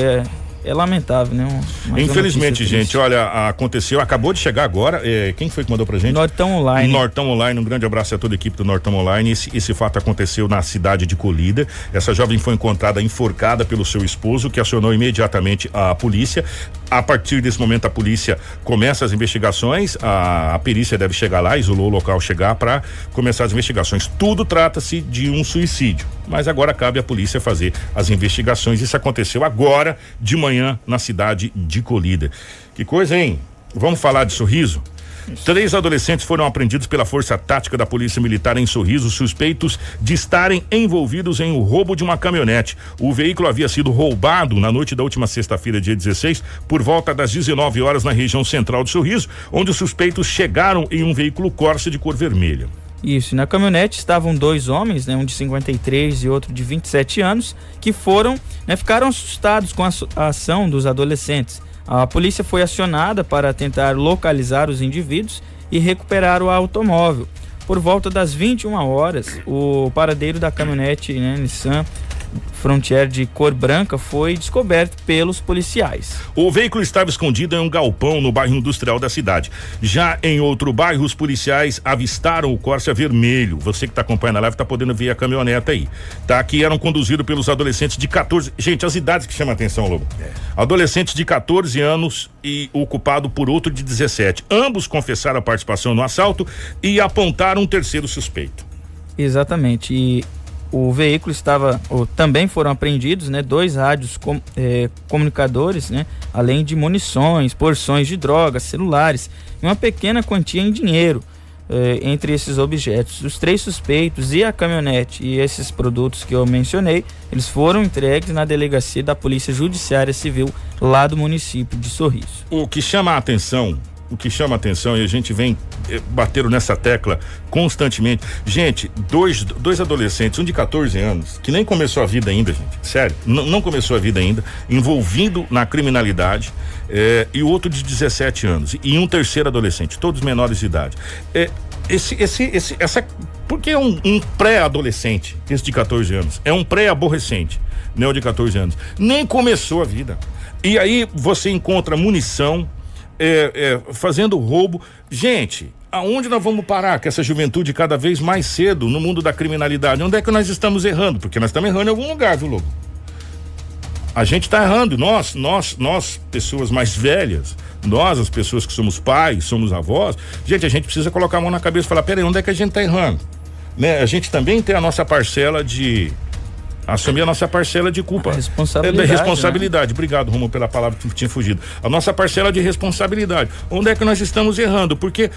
é, lamentável, né? Uma Infelizmente, gente, olha, aconteceu, acabou de chegar agora. É, quem foi que mandou pra gente? Nortão Online. Nortão Online, um grande abraço a toda a equipe do Nortão Online. Esse, esse fato aconteceu na cidade de Colida. Essa jovem foi encontrada enforcada pelo seu esposo, que acionou imediatamente a polícia. A partir desse momento, a polícia começa as investigações. A, a perícia deve chegar lá, isolou o local, chegar para começar as investigações. Tudo trata-se de um suicídio, mas agora cabe à polícia fazer as investigações. Isso aconteceu agora de manhã na cidade de Colida. Que coisa, hein? Vamos falar de sorriso? Três adolescentes foram apreendidos pela Força Tática da Polícia Militar em Sorriso, suspeitos de estarem envolvidos em o um roubo de uma caminhonete. O veículo havia sido roubado na noite da última sexta-feira, dia 16, por volta das 19 horas na região central de Sorriso, onde os suspeitos chegaram em um veículo Corsa de cor vermelha. Isso, na caminhonete estavam dois homens, né, um de 53 e outro de 27 anos, que foram, né, ficaram assustados com a ação dos adolescentes. A polícia foi acionada para tentar localizar os indivíduos e recuperar o automóvel. Por volta das 21 horas, o paradeiro da caminhonete né, Nissan Frontier de cor branca foi descoberto pelos policiais. O veículo estava escondido em um galpão no bairro industrial da cidade. Já em outro bairro, os policiais avistaram o Corsa vermelho. Você que está acompanhando a live está podendo ver a caminhoneta aí. Tá que eram conduzidos pelos adolescentes de 14. Gente, as idades que chamam a atenção, Lobo. É. Adolescentes de 14 anos e ocupado por outro de 17. Ambos confessaram a participação no assalto e apontaram um terceiro suspeito. Exatamente. E o veículo estava, ou, também foram apreendidos, né, dois rádios com, eh, comunicadores, né, além de munições, porções de drogas, celulares e uma pequena quantia em dinheiro eh, entre esses objetos. Os três suspeitos e a caminhonete e esses produtos que eu mencionei, eles foram entregues na delegacia da Polícia Judiciária Civil lá do município de Sorriso. O que chama a atenção o que chama atenção e a gente vem eh, bateram nessa tecla constantemente. Gente, dois, dois adolescentes, um de 14 anos, que nem começou a vida ainda, gente, sério, não começou a vida ainda, envolvido na criminalidade, eh, e outro de 17 anos, e um terceiro adolescente, todos menores de idade. É, esse, esse, esse, essa, porque é um, um pré-adolescente, esse de 14 anos, é um pré-aborrecente, né, o de 14 anos, nem começou a vida. E aí você encontra munição, é, é, fazendo roubo. Gente, aonde nós vamos parar com essa juventude cada vez mais cedo no mundo da criminalidade? Onde é que nós estamos errando? Porque nós estamos errando em algum lugar, viu, Lobo? A gente está errando, nós, nós, nós, pessoas mais velhas, nós, as pessoas que somos pais, somos avós, gente, a gente precisa colocar a mão na cabeça e falar, peraí, onde é que a gente está errando? Né? A gente também tem a nossa parcela de, assumir a nossa parcela de culpa. A responsabilidade. É, responsabilidade. Né? Obrigado, Romulo, pela palavra que tinha fugido. A nossa parcela de responsabilidade. Onde é que nós estamos errando? Porque,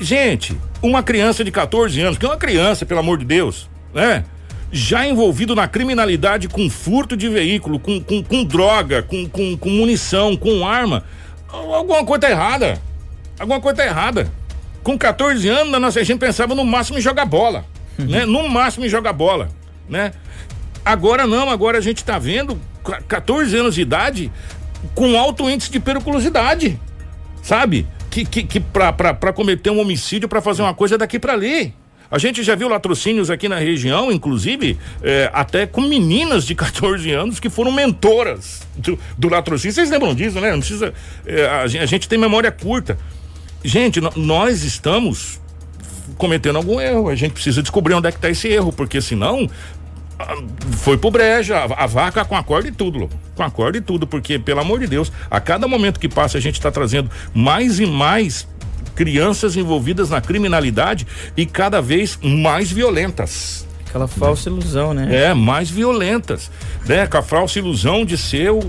gente, uma criança de 14 anos, que é uma criança, pelo amor de Deus, né? Já envolvido na criminalidade com furto de veículo, com, com, com droga, com, com, com munição, com arma, alguma coisa tá errada. Alguma coisa tá errada. Com 14 anos, a nossa gente pensava no máximo em jogar bola, uhum. né? No máximo em jogar bola, né? Agora não, agora a gente está vendo 14 anos de idade com alto índice de periculosidade, sabe? Que, que, que para cometer um homicídio, para fazer uma coisa daqui para ali. A gente já viu latrocínios aqui na região, inclusive, é, até com meninas de 14 anos que foram mentoras do, do latrocínio. Vocês lembram disso, né? Não precisa. É, a, a, gente tem memória curta. Gente, nós estamos cometendo algum erro. A gente precisa descobrir onde é que está esse erro, porque senão foi pro breja, a, a, vaca com a corda e tudo, com a corda e tudo, porque pelo amor de Deus, a cada momento que passa a gente está trazendo mais e mais crianças envolvidas na criminalidade e cada vez mais violentas. Aquela falsa ilusão, né? É, mais violentas, né? Com a falsa ilusão de ser o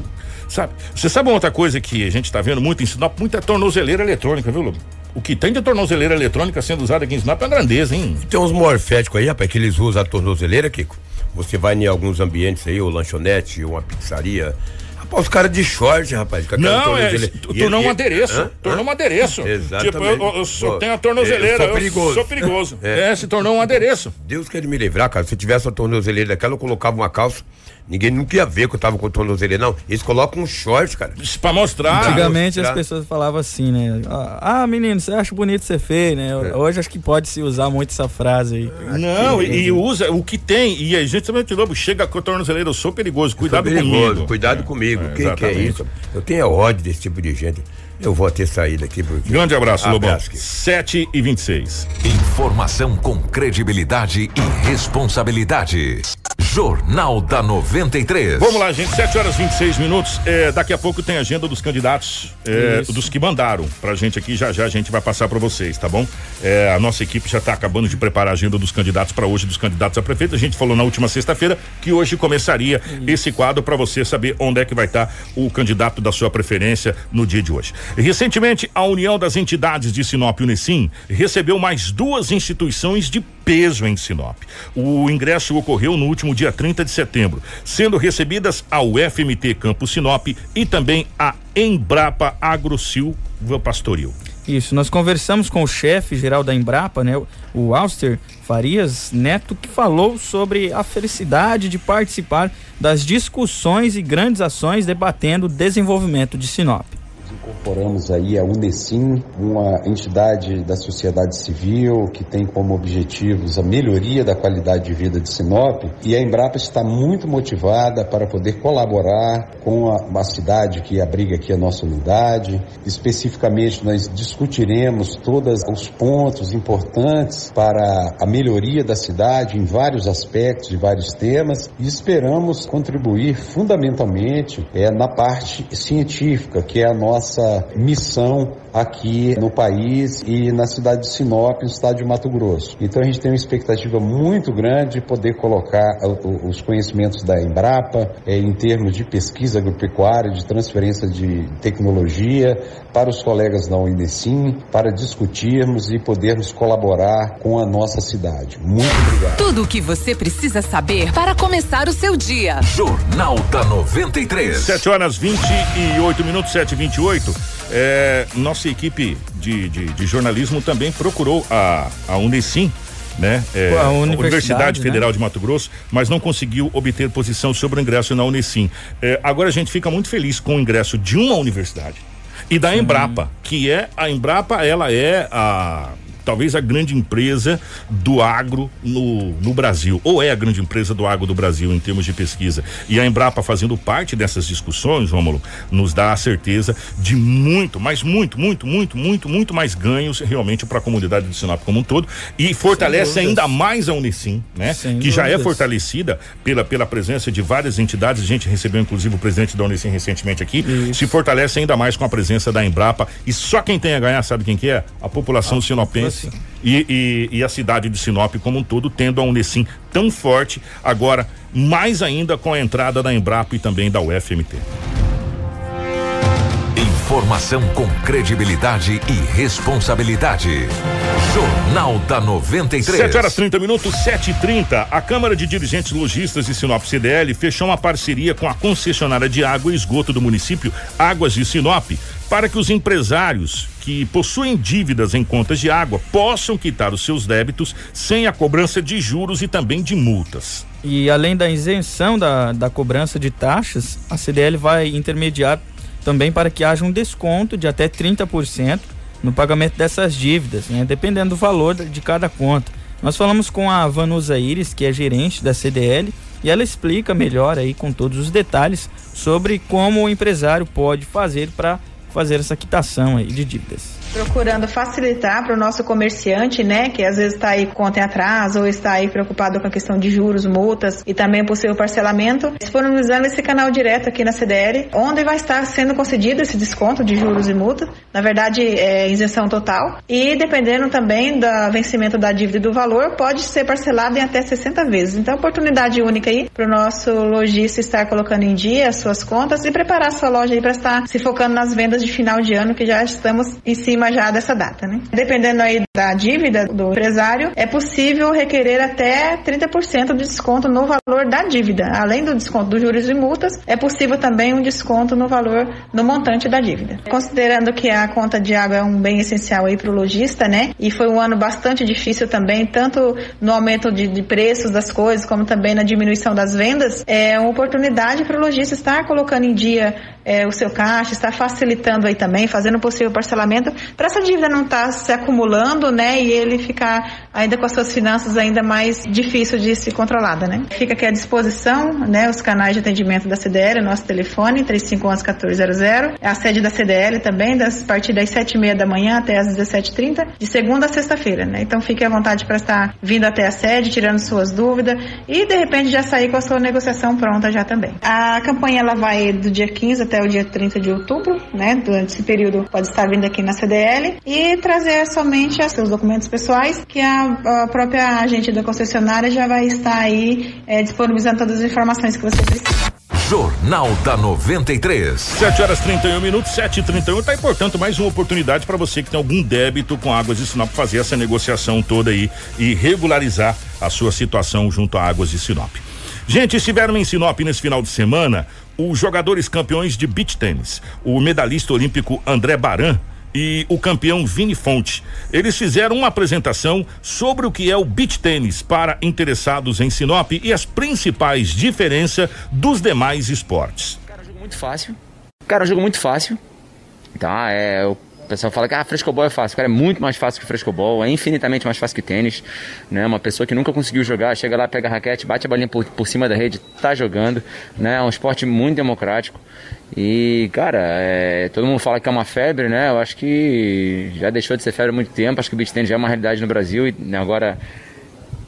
sabe? Você sabe uma outra coisa que a gente está vendo muito em Sinop, muita tornozeleira eletrônica, viu, Lobo? O que tem de tornozeleira eletrônica sendo usada aqui em Sinop é uma grandeza, hein? Tem uns morféticos aí, rapaz, que eles usam a tornozeleira, Kiko. Você vai em alguns ambientes aí, ou lanchonete, ou uma pizzaria. Rapaz, os caras de short, rapaz. não, é, tornou um adereço. Tornou um adereço. Exatamente. Tipo, eu, eu só tenho a tornozeleira. Eu sou perigoso. Eu sou perigoso. É. é. se tornou um adereço. Deus quer me livrar, cara. Se tivesse a tornozeleira daquela, eu colocava uma calça Ninguém nunca ia ver que eu tava com o tornozeleira, não. Eles colocam um short, cara. Isso pra mostrar. Antigamente mostrar. as pessoas falavam assim, né? Ah, menino, você acha bonito ser feio, né? É. Hoje acho que pode se usar muito essa frase aí. Não, e, e, usa o que tem. E a gente também de novo chega com o tornozeleira, eu sou perigoso, cuidado sou perigoso, comigo. Cuidado é, comigo. É, Quem que é isso? Eu tenho ódio desse tipo de gente. Eu vou ter saído aqui porque. Grande abraço, Lobão. 7 e 26. Informação com credibilidade e responsabilidade. Jornal da 93. Vamos lá, gente. 7 horas e 26 minutos. É, daqui a pouco tem a agenda dos candidatos, é, dos que mandaram pra gente aqui. Já já a gente vai passar para vocês, tá bom? É, a nossa equipe já tá acabando de preparar a agenda dos candidatos para hoje, dos candidatos a prefeito. A gente falou na última sexta-feira que hoje começaria Isso. esse quadro para você saber onde é que vai estar tá o candidato da sua preferência no dia de hoje. Recentemente, a União das Entidades de Sinop Unesim recebeu mais duas instituições de peso em Sinop. O ingresso ocorreu no último dia 30 de setembro, sendo recebidas a UFMT Campo Sinop e também a Embrapa Agrosil Pastoril. Isso, nós conversamos com o chefe geral da Embrapa, né, o Auster Farias Neto, que falou sobre a felicidade de participar das discussões e grandes ações debatendo o desenvolvimento de Sinop. Incorporamos aí a Unesim, uma entidade da sociedade civil que tem como objetivos a melhoria da qualidade de vida de Sinop e a Embrapa está muito motivada para poder colaborar com a, a cidade que abriga aqui a nossa unidade. Especificamente, nós discutiremos todos os pontos importantes para a melhoria da cidade em vários aspectos e vários temas e esperamos contribuir fundamentalmente é, na parte científica, que é a nossa missão aqui no país e na cidade de Sinop, no estado de Mato Grosso. Então a gente tem uma expectativa muito grande de poder colocar os conhecimentos da Embrapa eh, em termos de pesquisa agropecuária, de transferência de tecnologia para os colegas da Unesim, para discutirmos e podermos colaborar com a nossa cidade. Muito obrigado. Tudo o que você precisa saber para começar o seu dia. Jornal da 93. 7 horas 28 minutos, 7 e 28 é, nossa equipe de, de, de, jornalismo também procurou a, a Unesim, né? É, a Universidade, Universidade Federal né? de Mato Grosso, mas não conseguiu obter posição sobre o ingresso na Unesim. É, agora a gente fica muito feliz com o ingresso de uma universidade e da. Embrapa, que é a Embrapa, ela é a talvez a grande empresa do agro no, no Brasil, ou é a grande empresa do agro do Brasil em termos de pesquisa. E a Embrapa fazendo parte dessas discussões, Rômulo, nos dá a certeza de muito, mas muito, muito, muito, muito, muito mais ganhos realmente para a comunidade de Sinop como um todo e fortalece ainda mais a Unicim, né? Sem que dúvidas. já é fortalecida pela, pela presença de várias entidades. A gente recebeu inclusive o presidente da Unicim recentemente aqui. Isso. Se fortalece ainda mais com a presença da Embrapa e só quem tem a ganhar sabe quem que é? A população ah, sinopense e, e, e, a cidade de Sinop como um todo, tendo a Unesim tão forte, agora mais ainda com a entrada da Embrapa e também da UFMT. Informação com credibilidade e responsabilidade. Jornal da 93. 7 horas 30 minutos, 7 e 30 A Câmara de Dirigentes Logistas de Sinop CDL fechou uma parceria com a concessionária de água e esgoto do município Águas de Sinop para que os empresários que possuem dívidas em contas de água possam quitar os seus débitos sem a cobrança de juros e também de multas. E além da isenção da, da cobrança de taxas, a CDL vai intermediar também para que haja um desconto de até 30% no pagamento dessas dívidas, né? dependendo do valor de cada conta. Nós falamos com a Vanusa Iris, que é gerente da CDL, e ela explica melhor aí com todos os detalhes sobre como o empresário pode fazer para fazer essa quitação aí de dívidas procurando facilitar para o nosso comerciante, né, que às vezes está aí com conta em atraso ou está aí preocupado com a questão de juros, multas e também possível parcelamento, disponibilizando esse canal direto aqui na CDL, onde vai estar sendo concedido esse desconto de juros e multas, na verdade é isenção total, e dependendo também do vencimento da dívida e do valor, pode ser parcelado em até 60 vezes. Então, oportunidade única aí para o nosso lojista estar colocando em dia as suas contas e preparar a sua loja aí para estar se focando nas vendas de final de ano, que já estamos em cima já dessa data, né? Dependendo aí da dívida do empresário, é possível requerer até 30% de desconto no valor da dívida. Além do desconto dos juros e multas, é possível também um desconto no valor no montante da dívida. Considerando que a conta de água é um bem essencial aí para o lojista, né? E foi um ano bastante difícil também, tanto no aumento de, de preços das coisas, como também na diminuição das vendas, é uma oportunidade para o lojista estar colocando em dia é, o seu caixa, estar facilitando aí também, fazendo possível parcelamento, para essa dívida não estar tá se acumulando, né, e ele ficar ainda com as suas finanças ainda mais difícil de se controlada, né. Fica aqui à disposição, né, os canais de atendimento da CDL, nosso telefone, 3511-1400, é a sede da CDL também, das, partir das 7h30 da manhã até as 17h30, de segunda a sexta-feira, né, então fique à vontade para estar vindo até a sede, tirando suas dúvidas e de repente já sair com a sua negociação pronta já também. A campanha ela vai do dia 15 até o dia 30 de outubro, né, durante esse período pode estar vindo aqui na CDL e trazer somente os seus documentos pessoais, que a, a própria agente da concessionária já vai estar aí é, disponibilizando todas as informações que você precisa. Jornal da 93. 7 horas 31 minutos, 7 e 31 Tá aí, portanto, mais uma oportunidade para você que tem algum débito com Águas de Sinop fazer essa negociação toda aí e regularizar a sua situação junto a Águas de Sinop. Gente, estiveram em Sinop nesse final de semana os jogadores campeões de beach tênis. O medalhista olímpico André Baran e o campeão Vini Fonte. Eles fizeram uma apresentação sobre o que é o beach tênis para interessados em Sinop e as principais diferenças dos demais esportes. Cara, é um jogo muito fácil. Cara, é um jogo muito fácil. Tá, é, o pessoal fala que ah, frescobol é fácil. Cara, é muito mais fácil que frescobol, é infinitamente mais fácil que tênis. Né? Uma pessoa que nunca conseguiu jogar, chega lá, pega a raquete, bate a bolinha por, por cima da rede, tá jogando. Né? É um esporte muito democrático. E, cara, é, todo mundo fala que é uma febre, né? Eu acho que já deixou de ser febre há muito tempo. Acho que o beach tennis já é uma realidade no Brasil e né, agora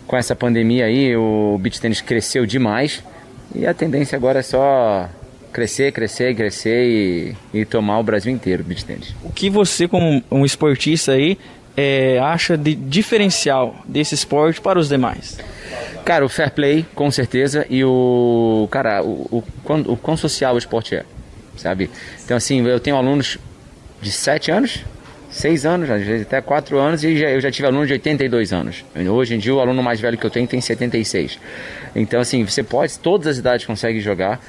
com essa pandemia aí o beach tennis cresceu demais e a tendência agora é só crescer, crescer, crescer e, e tomar o Brasil inteiro, beach tennis. O que você como um esportista aí é, acha de diferencial desse esporte para os demais? Cara, o fair play, com certeza, e o. Cara, o, o, o, o quão social o esporte é sabe? Então, assim, eu tenho alunos de 7 anos, 6 anos, às vezes até 4 anos, e já, eu já tive alunos de 82 anos. Hoje em dia, o aluno mais velho que eu tenho tem 76. Então, assim, você pode, todas as idades conseguem jogar.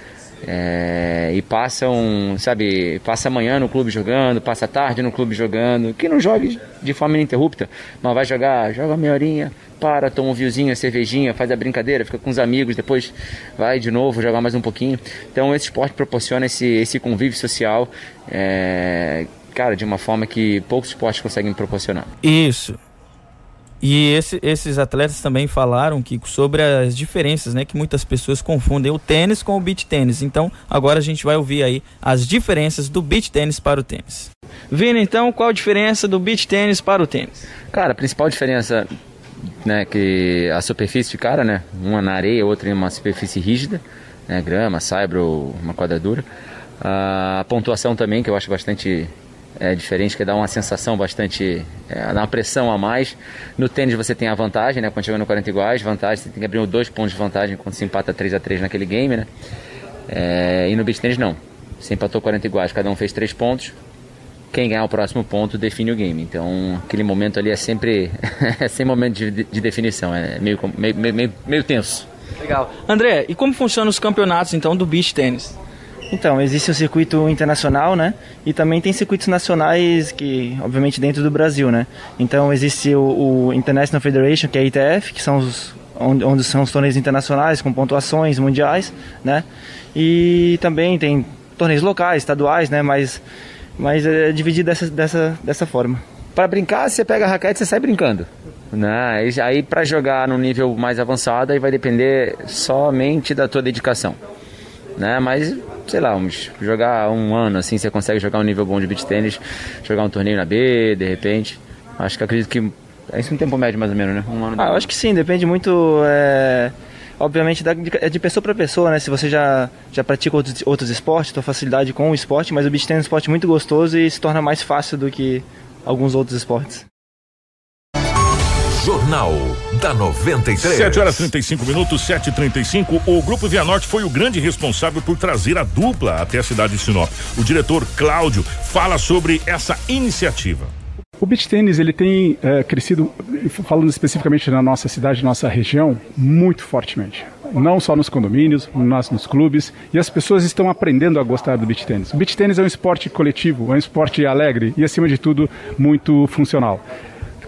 É, e passam, sabe, passa amanhã no clube jogando, passa tarde no clube jogando, que não jogue de forma ininterrupta, mas vai jogar, joga meia horinha, para, toma um vinhozinho, cervejinha, faz a brincadeira, fica com os amigos, depois vai de novo jogar mais um pouquinho. Então esse esporte proporciona esse, esse convívio social, é, cara, de uma forma que poucos esportes conseguem proporcionar. Isso. E esse, esses atletas também falaram que sobre as diferenças, né, que muitas pessoas confundem o tênis com o beach tênis. Então, agora a gente vai ouvir aí as diferenças do beach tênis para o tênis. Vini, então, qual a diferença do beach tênis para o tênis? Cara, a principal diferença né, que a superfície ficara, né, uma na areia, outra em uma superfície rígida, né, grama, saibro, uma quadradura. a pontuação também, que eu acho bastante é, diferente, que dá uma sensação bastante, é, dá uma pressão a mais. No tênis você tem a vantagem, né, quando chega no 40 iguais, vantagem, você tem que abrir dois pontos de vantagem quando se empata 3 a 3 naquele game, né. É, e no beach tênis não. Se empatou 40 iguais, cada um fez 3 pontos, quem ganhar o próximo ponto define o game. Então, aquele momento ali é sempre é sem momento de, de, definição, é meio, meio, meio, meio tenso. Legal. André, e como funcionam os campeonatos então do beach tênis? Então, existe o circuito internacional, né? E também tem circuitos nacionais que, obviamente, dentro do Brasil, né? Então, existe o, o International Federation, que é a ITF, que são os onde, onde são os torneios internacionais com pontuações mundiais, né? E também tem torneios locais, estaduais, né? Mas mas é dividido dessa, dessa, dessa forma. Para brincar, você pega a raquete e sai brincando. Né? Aí para jogar no nível mais avançado aí vai depender somente da tua dedicação. Né? Mas, sei lá, vamos jogar um ano assim, você consegue jogar um nível bom de beach tênis, jogar um torneio na B, de repente. Acho que acredito que é isso um tempo médio mais ou menos, né? Um ano. Ah, eu acho que sim, depende muito, é, obviamente, é de pessoa para pessoa, né? Se você já, já pratica outros, outros esportes, tua facilidade com o esporte, mas o beach tennis é um esporte muito gostoso e se torna mais fácil do que alguns outros esportes. Jornal da 93. 7 horas 35 minutos, 7 35 O Grupo Via Norte foi o grande responsável por trazer a dupla até a cidade de Sinop. O diretor Cláudio fala sobre essa iniciativa. O beach tênis ele tem eh, crescido, falando especificamente na nossa cidade, nossa região, muito fortemente. Não só nos condomínios, mas nos clubes, e as pessoas estão aprendendo a gostar do beach tênis. O beach tênis é um esporte coletivo, é um esporte alegre e, acima de tudo, muito funcional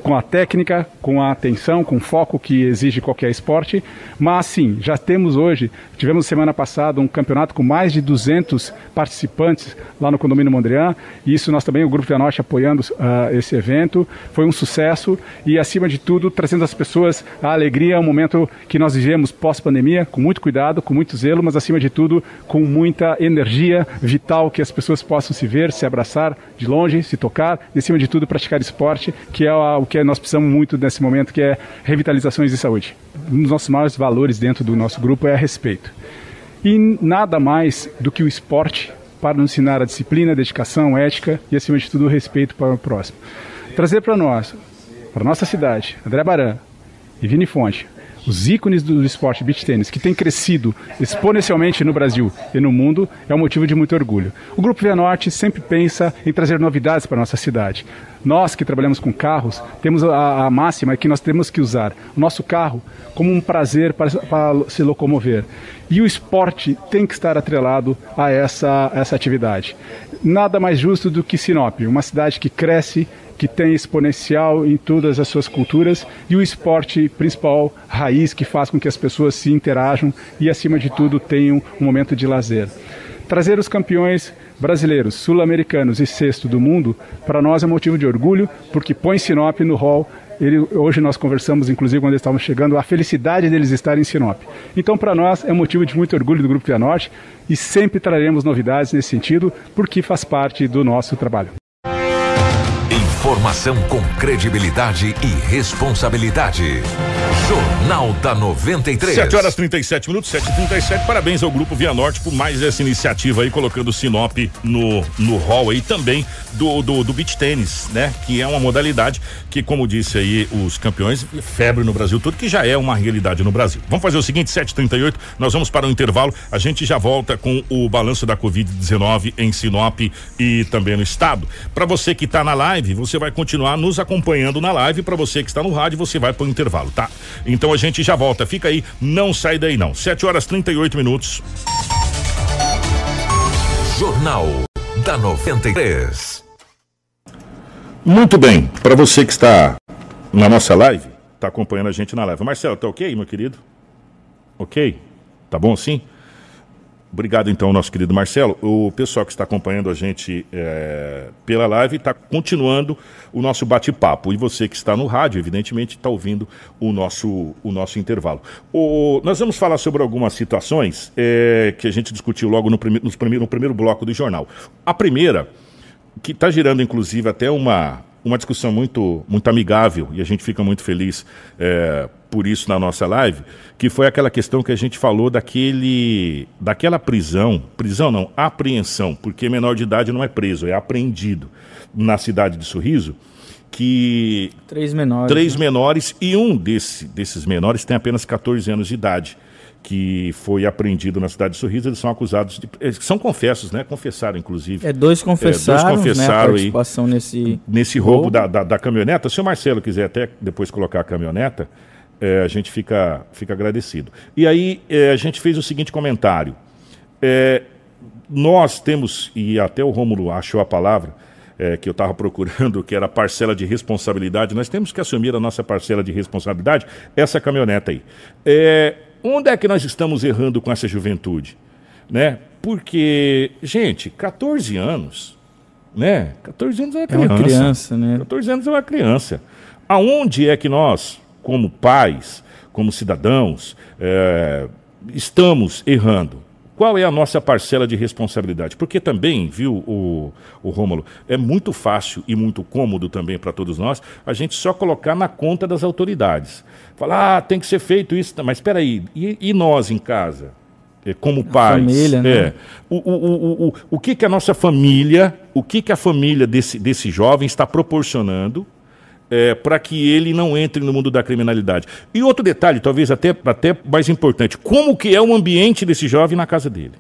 com a técnica, com a atenção, com o foco que exige qualquer esporte. Mas sim, já temos hoje, tivemos semana passada um campeonato com mais de 200 participantes lá no condomínio Mondrian. E isso nós também, o Grupo Norte apoiando uh, esse evento. Foi um sucesso e, acima de tudo, trazendo às pessoas a alegria, um momento que nós vivemos pós-pandemia, com muito cuidado, com muito zelo, mas, acima de tudo, com muita energia vital que as pessoas possam se ver, se abraçar de longe, se tocar e, acima de tudo, praticar esporte, que é o que nós precisamos muito nesse momento, que é revitalizações de saúde. Um dos nossos maiores valores dentro do nosso grupo é respeito. E nada mais do que o esporte para nos ensinar a disciplina, a dedicação, a ética e, acima de tudo, o respeito para o próximo. Trazer para nós, para nossa cidade, André Baran e Vini Fonte, os ícones do esporte beach tênis, que tem crescido exponencialmente no Brasil e no mundo, é um motivo de muito orgulho. O Grupo Via Norte sempre pensa em trazer novidades para a nossa cidade. Nós que trabalhamos com carros, temos a, a máxima que nós temos que usar o nosso carro como um prazer para, para se locomover. E o esporte tem que estar atrelado a essa, essa atividade. Nada mais justo do que Sinop, uma cidade que cresce, que tem exponencial em todas as suas culturas e o esporte principal, raiz, que faz com que as pessoas se interajam e, acima de tudo, tenham um momento de lazer. Trazer os campeões brasileiros, sul-americanos e sexto do mundo, para nós é motivo de orgulho, porque põe Sinop no hall. Ele, hoje nós conversamos, inclusive, quando eles estavam chegando, a felicidade deles estarem em Sinop. Então, para nós, é motivo de muito orgulho do Grupo Via Norte e sempre traremos novidades nesse sentido, porque faz parte do nosso trabalho. Informação com credibilidade e responsabilidade. Jornal da 93. 7 horas 37 minutos, 7 e 37 Parabéns ao Grupo Via Norte por mais essa iniciativa aí, colocando o Sinop no, no hall aí também do, do, do beach tênis, né? Que é uma modalidade que, como disse aí os campeões, febre no Brasil todo, que já é uma realidade no Brasil. Vamos fazer o seguinte, 7h38, nós vamos para o intervalo, a gente já volta com o balanço da Covid-19 em Sinop e também no estado. Para você que está na live, você vai continuar nos acompanhando na live. Para você que está no rádio, você vai para o intervalo, tá? Então a gente já volta. Fica aí, não sai daí não. 7 horas 38 minutos. Jornal da 93. Muito bem, para você que está na nossa live, está acompanhando a gente na live. Marcelo, tá ok, meu querido? Ok? Tá bom assim? Obrigado, então, nosso querido Marcelo. O pessoal que está acompanhando a gente é, pela live está continuando o nosso bate-papo. E você que está no rádio, evidentemente, está ouvindo o nosso, o nosso intervalo. O, nós vamos falar sobre algumas situações é, que a gente discutiu logo no, prime, primeiro, no primeiro bloco do jornal. A primeira, que está girando, inclusive, até uma, uma discussão muito, muito amigável, e a gente fica muito feliz é, por isso na nossa live, que foi aquela questão que a gente falou daquele, daquela prisão, prisão não, apreensão, porque menor de idade não é preso, é apreendido na cidade de Sorriso, que Três menores. três né? menores e um desse, desses menores tem apenas 14 anos de idade, que foi apreendido na cidade de Sorriso, eles são acusados de, são confessos, né? Confessaram inclusive. É, dois confessaram, dois confessaram né, a aí participação nesse, nesse roubo, Da, da, da caminhoneta. Se o Marcelo quiser até depois colocar a caminhoneta, é, a gente fica, fica agradecido. E aí é, a gente fez o seguinte comentário. É, nós temos, e até o Rômulo achou a palavra é, que eu estava procurando, que era parcela de responsabilidade, nós temos que assumir a nossa parcela de responsabilidade, essa caminhoneta aí. É, onde é que nós estamos errando com essa juventude? Né? Porque, gente, 14 anos, né? 14 anos é uma É criança. uma criança, né? 14 anos é uma criança. Aonde é que nós, como pais, como cidadãos, é, estamos errando? Qual é a nossa parcela de responsabilidade? Porque também, viu, o, o Rômulo, é muito fácil e muito cômodo também para todos nós a gente só colocar na conta das autoridades. Falar, ah, tem que ser feito isso, mas espera aí, e, e nós em casa? É, como pais. família, né? É. O, o, o, o, o que, que a nossa família, o que, que a família desse, desse jovem está proporcionando é, para que ele não entre no mundo da criminalidade. E outro detalhe, talvez até, até mais importante, como que é o ambiente desse jovem na casa dele?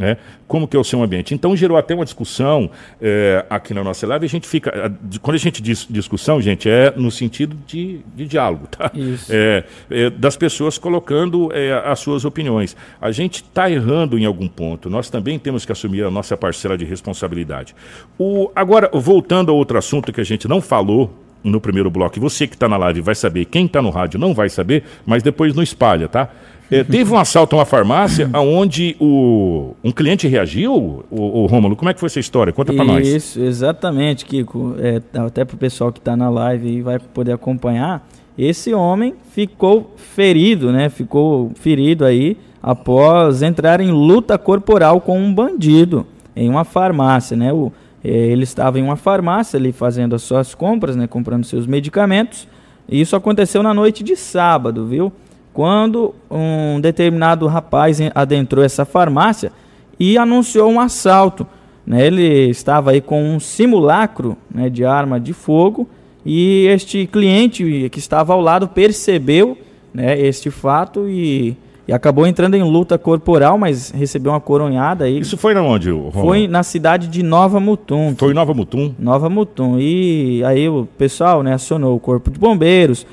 Né? Como que é o seu ambiente? Então gerou até uma discussão é, aqui na nossa live. A gente fica, quando a gente diz discussão, gente, é no sentido de, de diálogo, tá? Isso. É, é, das pessoas colocando é, as suas opiniões. A gente está errando em algum ponto. Nós também temos que assumir a nossa parcela de responsabilidade. O, agora, voltando a outro assunto que a gente não falou no primeiro bloco, e você que está na live vai saber, quem está no rádio não vai saber, mas depois não espalha, tá? É, teve um assalto a uma farmácia onde o, um cliente reagiu, o, o Rômulo. Como é que foi essa história? Conta para nós. Isso, exatamente, Kiko. É, até para o pessoal que está na live e vai poder acompanhar. Esse homem ficou ferido, né? Ficou ferido aí após entrar em luta corporal com um bandido em uma farmácia, né? O, ele estava em uma farmácia ali fazendo as suas compras, né? Comprando seus medicamentos. E isso aconteceu na noite de sábado, viu? Quando um determinado rapaz en- adentrou essa farmácia e anunciou um assalto. né? Ele estava aí com um simulacro né, de arma de fogo e este cliente que estava ao lado percebeu né, este fato e, e acabou entrando em luta corporal, mas recebeu uma coronhada aí. Isso foi na onde? Foi na cidade de Nova Mutum. Foi em Nova Mutum? Nova Mutum. E aí o pessoal, né, acionou o corpo de bombeiros.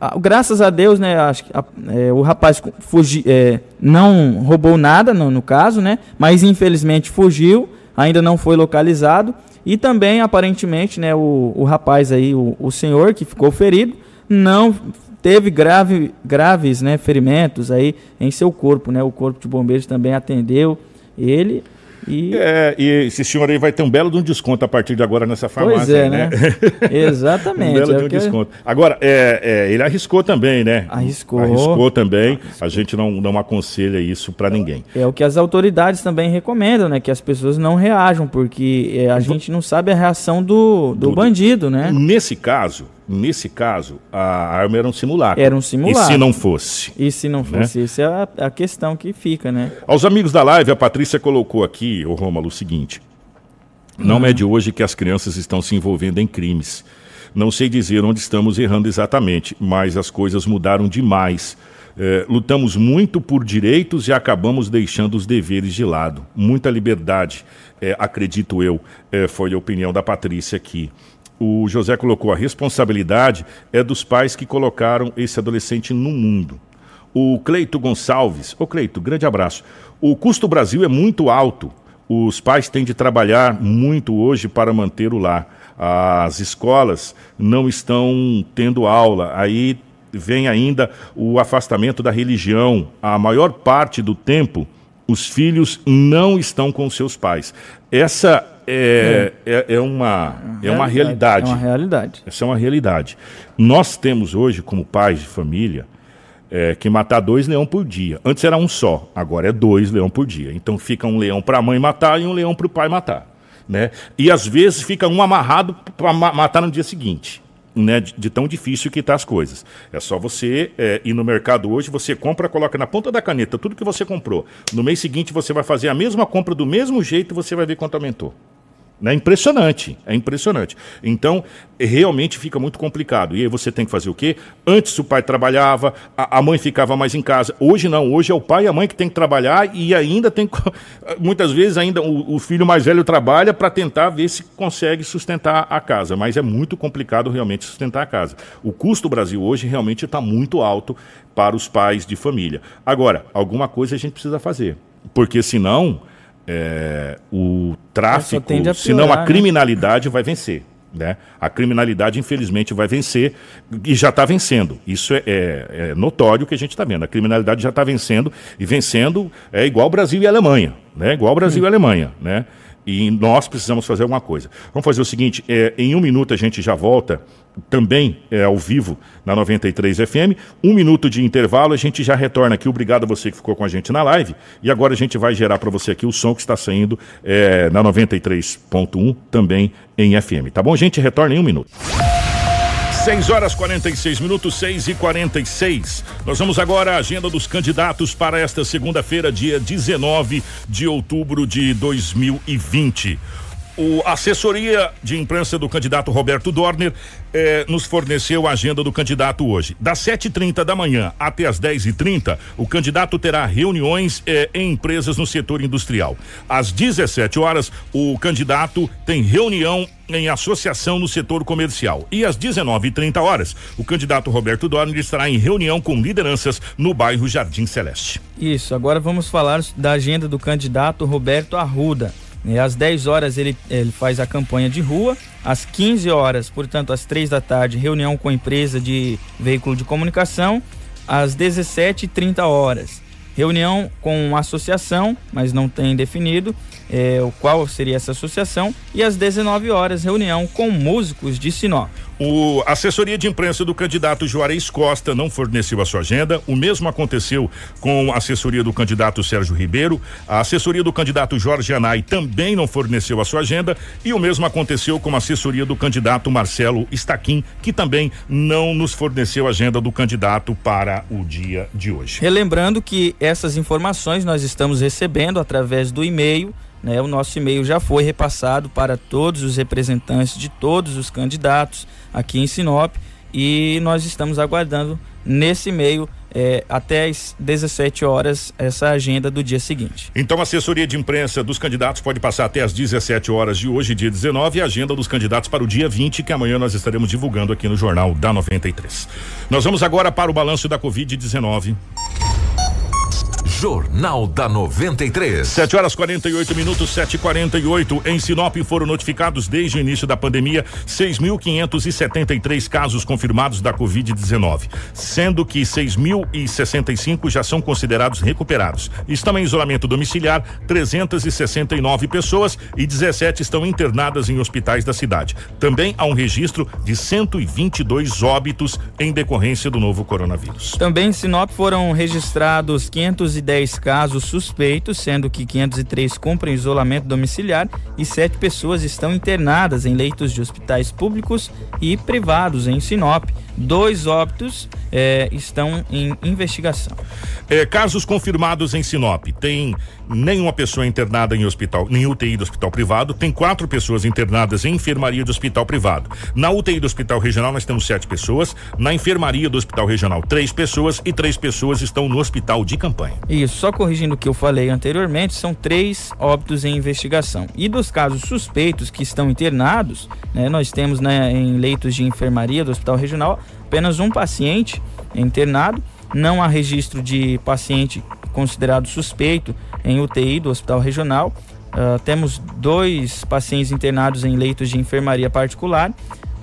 Ah, Graças a Deus, né, acho que a- é, o rapaz fugi, é, não roubou nada no, no caso, né, mas infelizmente fugiu, ainda não foi localizado. E também, aparentemente, né, o, o rapaz aí, o, o senhor que ficou ferido, não teve grave, graves né, ferimentos aí em seu corpo, né? O corpo de bombeiros também atendeu ele e É, e esse senhor aí vai ter um belo de um desconto a partir de agora nessa farmácia. Pois é, aí, né? Exatamente, um belo é de um que- desconto. Agora, é, é, ele arriscou também, né? Arriscou. Arriscou também. A gente não, não aconselha isso para ninguém. É o que as autoridades também recomendam, né? Que as pessoas não reajam, porque é, a gente não sabe a reação do, do, bandido, né? Nesse caso, nesse caso, a arma era um simulacro. Era um simulacro. E se não fosse? E se não Né? fosse, essa é a, a questão que fica, né? Aos amigos da live, a Patrícia colocou aqui, o Rômulo, o seguinte. Não é de hoje que as crianças estão se envolvendo em crimes. Não sei dizer onde estamos errando exatamente, mas as coisas mudaram demais. Eh, lutamos muito por direitos e acabamos deixando os deveres de lado. Muita liberdade, eh, acredito eu, eh, foi a opinião da Patrícia aqui. O José colocou a responsabilidade é dos pais que colocaram esse adolescente no mundo. O Cleito Gonçalves, ô Cleito, grande abraço. O custo Brasil é muito alto. Os pais têm de trabalhar muito hoje para manter o lar. As escolas não estão tendo aula. Aí vem ainda o afastamento da religião. A maior parte do tempo, os filhos não estão com seus pais. Essa é, é, é uma, é uma realidade. É uma realidade. Essa é uma realidade. Nós temos hoje, como pais de família, é, que matar dois leão por dia. Antes era um só, agora é dois leão por dia. Então fica um leão para a mãe matar e um leão para o pai matar. Né? E às vezes fica um amarrado para matar no dia seguinte. Né, de, de tão difícil que tá as coisas. É só você é, ir no mercado hoje, você compra, coloca na ponta da caneta tudo que você comprou. No mês seguinte você vai fazer a mesma compra do mesmo jeito e você vai ver quanto aumentou. É impressionante, é impressionante. Então, realmente fica muito complicado. E aí você tem que fazer o quê? Antes o pai trabalhava, a, a mãe ficava mais em casa. Hoje não, hoje é o pai e a mãe que tem que trabalhar e ainda tem. Muitas vezes ainda o, o filho mais velho trabalha para tentar ver se consegue sustentar a casa. Mas é muito complicado realmente sustentar a casa. O custo do Brasil hoje realmente está muito alto para os pais de família. Agora, alguma coisa a gente precisa fazer. Porque senão. É, o tráfico, senão a né? criminalidade vai vencer. Né? A criminalidade, infelizmente, vai vencer e já está vencendo. Isso é, é- é notório que a gente está vendo. A criminalidade já está vencendo e vencendo é igual Brasil e Alemanha. Né? Igual Brasil e Alemanha. Né? E nós precisamos fazer alguma coisa. Vamos fazer o seguinte: é, em um minuto a gente já volta, também é, ao vivo na 93 FM. Um minuto de intervalo, a gente já retorna aqui. Obrigado a você que ficou com a gente na live. E agora a gente vai gerar para você aqui o som que está saindo é, na 93.1, também em FM. Tá bom? Gente retorna em um minuto. 6 horas 46 minutos, 6 e 46. Nós vamos agora à agenda dos candidatos para esta segunda-feira, dia 19 de outubro de 2020. O assessoria de imprensa do candidato Roberto Dorner eh, nos forneceu a agenda do candidato hoje. Das 7h30 da manhã até as 10h30, o candidato terá reuniões eh, em empresas no setor industrial. Às 17 horas, o candidato tem reunião em associação no setor comercial. E às 19h30 horas, o candidato Roberto Dorner estará em reunião com lideranças no bairro Jardim Celeste. Isso, agora vamos falar da agenda do candidato Roberto Arruda. Às 10 horas ele, ele faz a campanha de rua, às 15 horas, portanto, às 3 da tarde, reunião com a empresa de veículo de comunicação, às 17h30 horas, reunião com uma associação, mas não tem definido é, o qual seria essa associação, e às 19 horas, reunião com músicos de Sinop. O assessoria de imprensa do candidato Juarez Costa não forneceu a sua agenda. O mesmo aconteceu com a assessoria do candidato Sérgio Ribeiro. A assessoria do candidato Jorge Anai também não forneceu a sua agenda. E o mesmo aconteceu com a assessoria do candidato Marcelo Staquim, que também não nos forneceu a agenda do candidato para o dia de hoje. Relembrando que essas informações nós estamos recebendo através do e-mail né? O nosso e-mail já foi repassado para todos os representantes de todos os candidatos aqui em Sinop e nós estamos aguardando nesse e-mail é, até às 17 horas essa agenda do dia seguinte. Então a assessoria de imprensa dos candidatos pode passar até às 17 horas de hoje, dia 19, e a agenda dos candidatos para o dia 20, que amanhã nós estaremos divulgando aqui no Jornal da 93. Nós vamos agora para o balanço da Covid-19. Jornal da 93. 7 horas 48 minutos, 7h48. Em Sinop foram notificados desde o início da pandemia 6.573 casos confirmados da Covid-19, sendo que 6.065 já são considerados recuperados. Estão em isolamento domiciliar 369 pessoas e 17 estão internadas em hospitais da cidade. Também há um registro de 122 óbitos em decorrência do novo coronavírus. Também em Sinop foram registrados 510 10 casos suspeitos, sendo que 503 cumprem isolamento domiciliar e sete pessoas estão internadas em leitos de hospitais públicos e privados em Sinop. Dois óbitos eh, estão em investigação. É, casos confirmados em Sinop. Tem nenhuma pessoa internada em hospital, em UTI do hospital privado. Tem quatro pessoas internadas em enfermaria do hospital privado. Na UTI do hospital regional nós temos sete pessoas. Na enfermaria do hospital regional, três pessoas e três pessoas estão no hospital de campanha. Isso, só corrigindo o que eu falei anteriormente, são três óbitos em investigação. E dos casos suspeitos que estão internados, né, nós temos né, em leitos de enfermaria do hospital regional apenas um paciente internado, não há registro de paciente considerado suspeito em UTI do hospital regional. Uh, temos dois pacientes internados em leitos de enfermaria particular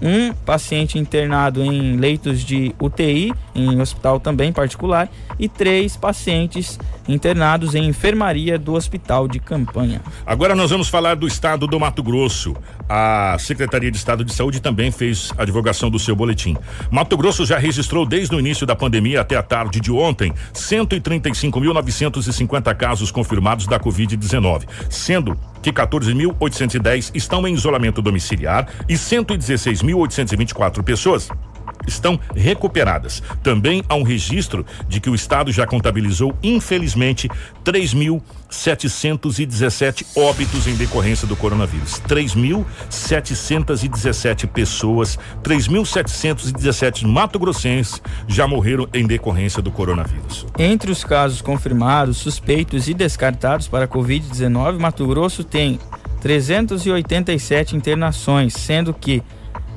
um paciente internado em leitos de UTI, em hospital também particular, e três pacientes internados em enfermaria do hospital de campanha. Agora nós vamos falar do estado do Mato Grosso. A Secretaria de Estado de Saúde também fez a divulgação do seu boletim. Mato Grosso já registrou desde o início da pandemia até a tarde de ontem 135.950 casos confirmados da Covid-19, sendo que 14.810 estão em isolamento domiciliar e 116.824 pessoas estão recuperadas. Também há um registro de que o estado já contabilizou, infelizmente, 3.717 óbitos em decorrência do coronavírus. 3.717 pessoas, 3.717 mato-grossenses já morreram em decorrência do coronavírus. Entre os casos confirmados, suspeitos e descartados para a Covid-19, Mato Grosso tem 387 internações, sendo que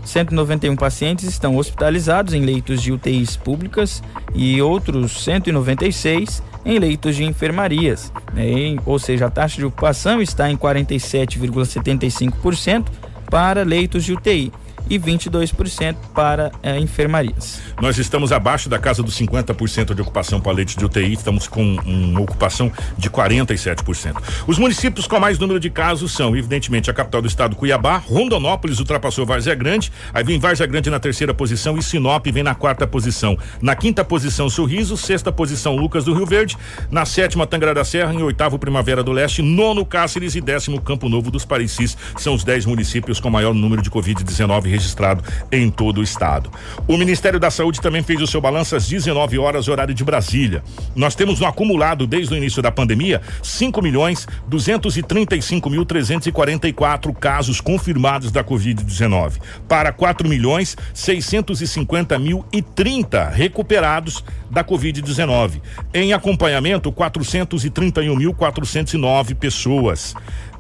191 pacientes estão hospitalizados em leitos de UTIs públicas e outros 196 em leitos de enfermarias. Né? Ou seja, a taxa de ocupação está em 47,75% para leitos de UTI e 22% para é, enfermarias. Nós estamos abaixo da casa dos 50% de ocupação para leitos de UTI, estamos com uma ocupação de 47%. Os municípios com mais número de casos são, evidentemente, a capital do estado, Cuiabá, Rondonópolis ultrapassou Várzea Grande, aí vem Várzea Grande na terceira posição e Sinop vem na quarta posição. Na quinta posição, Sorriso, sexta posição, Lucas do Rio Verde, na sétima, Tangra da Serra, em oitavo, Primavera do Leste, nono, Cáceres e décimo, Campo Novo dos Parecis. São os dez municípios com maior número de Covid-19 registrado em todo o estado. O Ministério da Saúde também fez o seu balanço às 19 horas, horário de Brasília. Nós temos no acumulado desde o início da pandemia 5 milhões 235 mil 344 casos confirmados da Covid-19 para 4 milhões 650 mil e 30 recuperados da Covid-19. Em acompanhamento, 431.409 pessoas.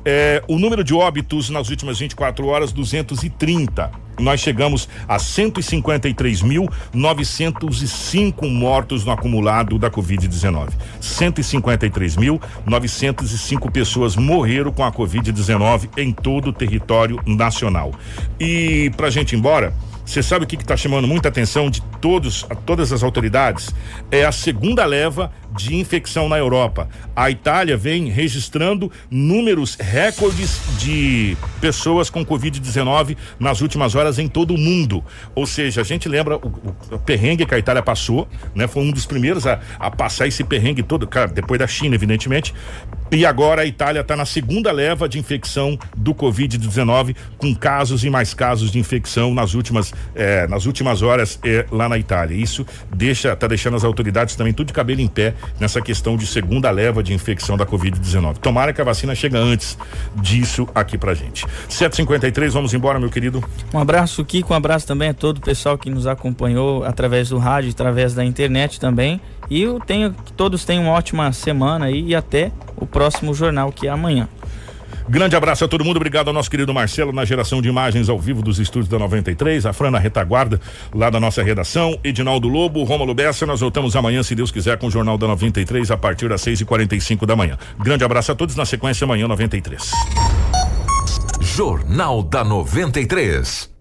É, o número de óbitos nas últimas 24 horas, 230. Nós chegamos a 153.905 mortos no acumulado da Covid-19. 153.905 pessoas morreram com a Covid-19 em todo o território nacional. E pra gente ir embora, você sabe o que está chamando muita atenção de todos, a todas as autoridades? É a segunda leva de infecção na Europa. A Itália vem registrando números recordes de pessoas com Covid-19 nas últimas horas em todo o mundo. Ou seja, a gente lembra o, o, perrengue que a Itália passou, né? Foi um dos primeiros a, a passar esse perrengue todo, cara, depois da China, evidentemente. E agora a Itália está na segunda leva de infecção do Covid-19, com casos e mais casos de infecção nas últimas, eh, nas últimas horas eh, lá na Itália. Isso deixa, tá deixando as autoridades também tudo de cabelo em pé nessa questão de segunda leva de infecção da Covid-19. Tomara que a vacina chegue antes disso aqui pra gente. 753, vamos embora, meu querido. Um abraço, Kiko, um abraço também a todo o pessoal que nos acompanhou através do rádio, através da internet também. E eu tenho que todos tenham uma ótima semana aí e até o próximo jornal que é amanhã. Grande abraço a todo mundo, obrigado ao nosso querido Marcelo na geração de imagens ao vivo dos estúdios da 93, a Fran na retaguarda lá da nossa redação, Edinaldo Lobo, Rômulo Bessa, nós voltamos amanhã, se Deus quiser, com o Jornal da 93 a partir das 6 e 45 da manhã. Grande abraço a todos, na sequência amanhã 93. Jornal da 93.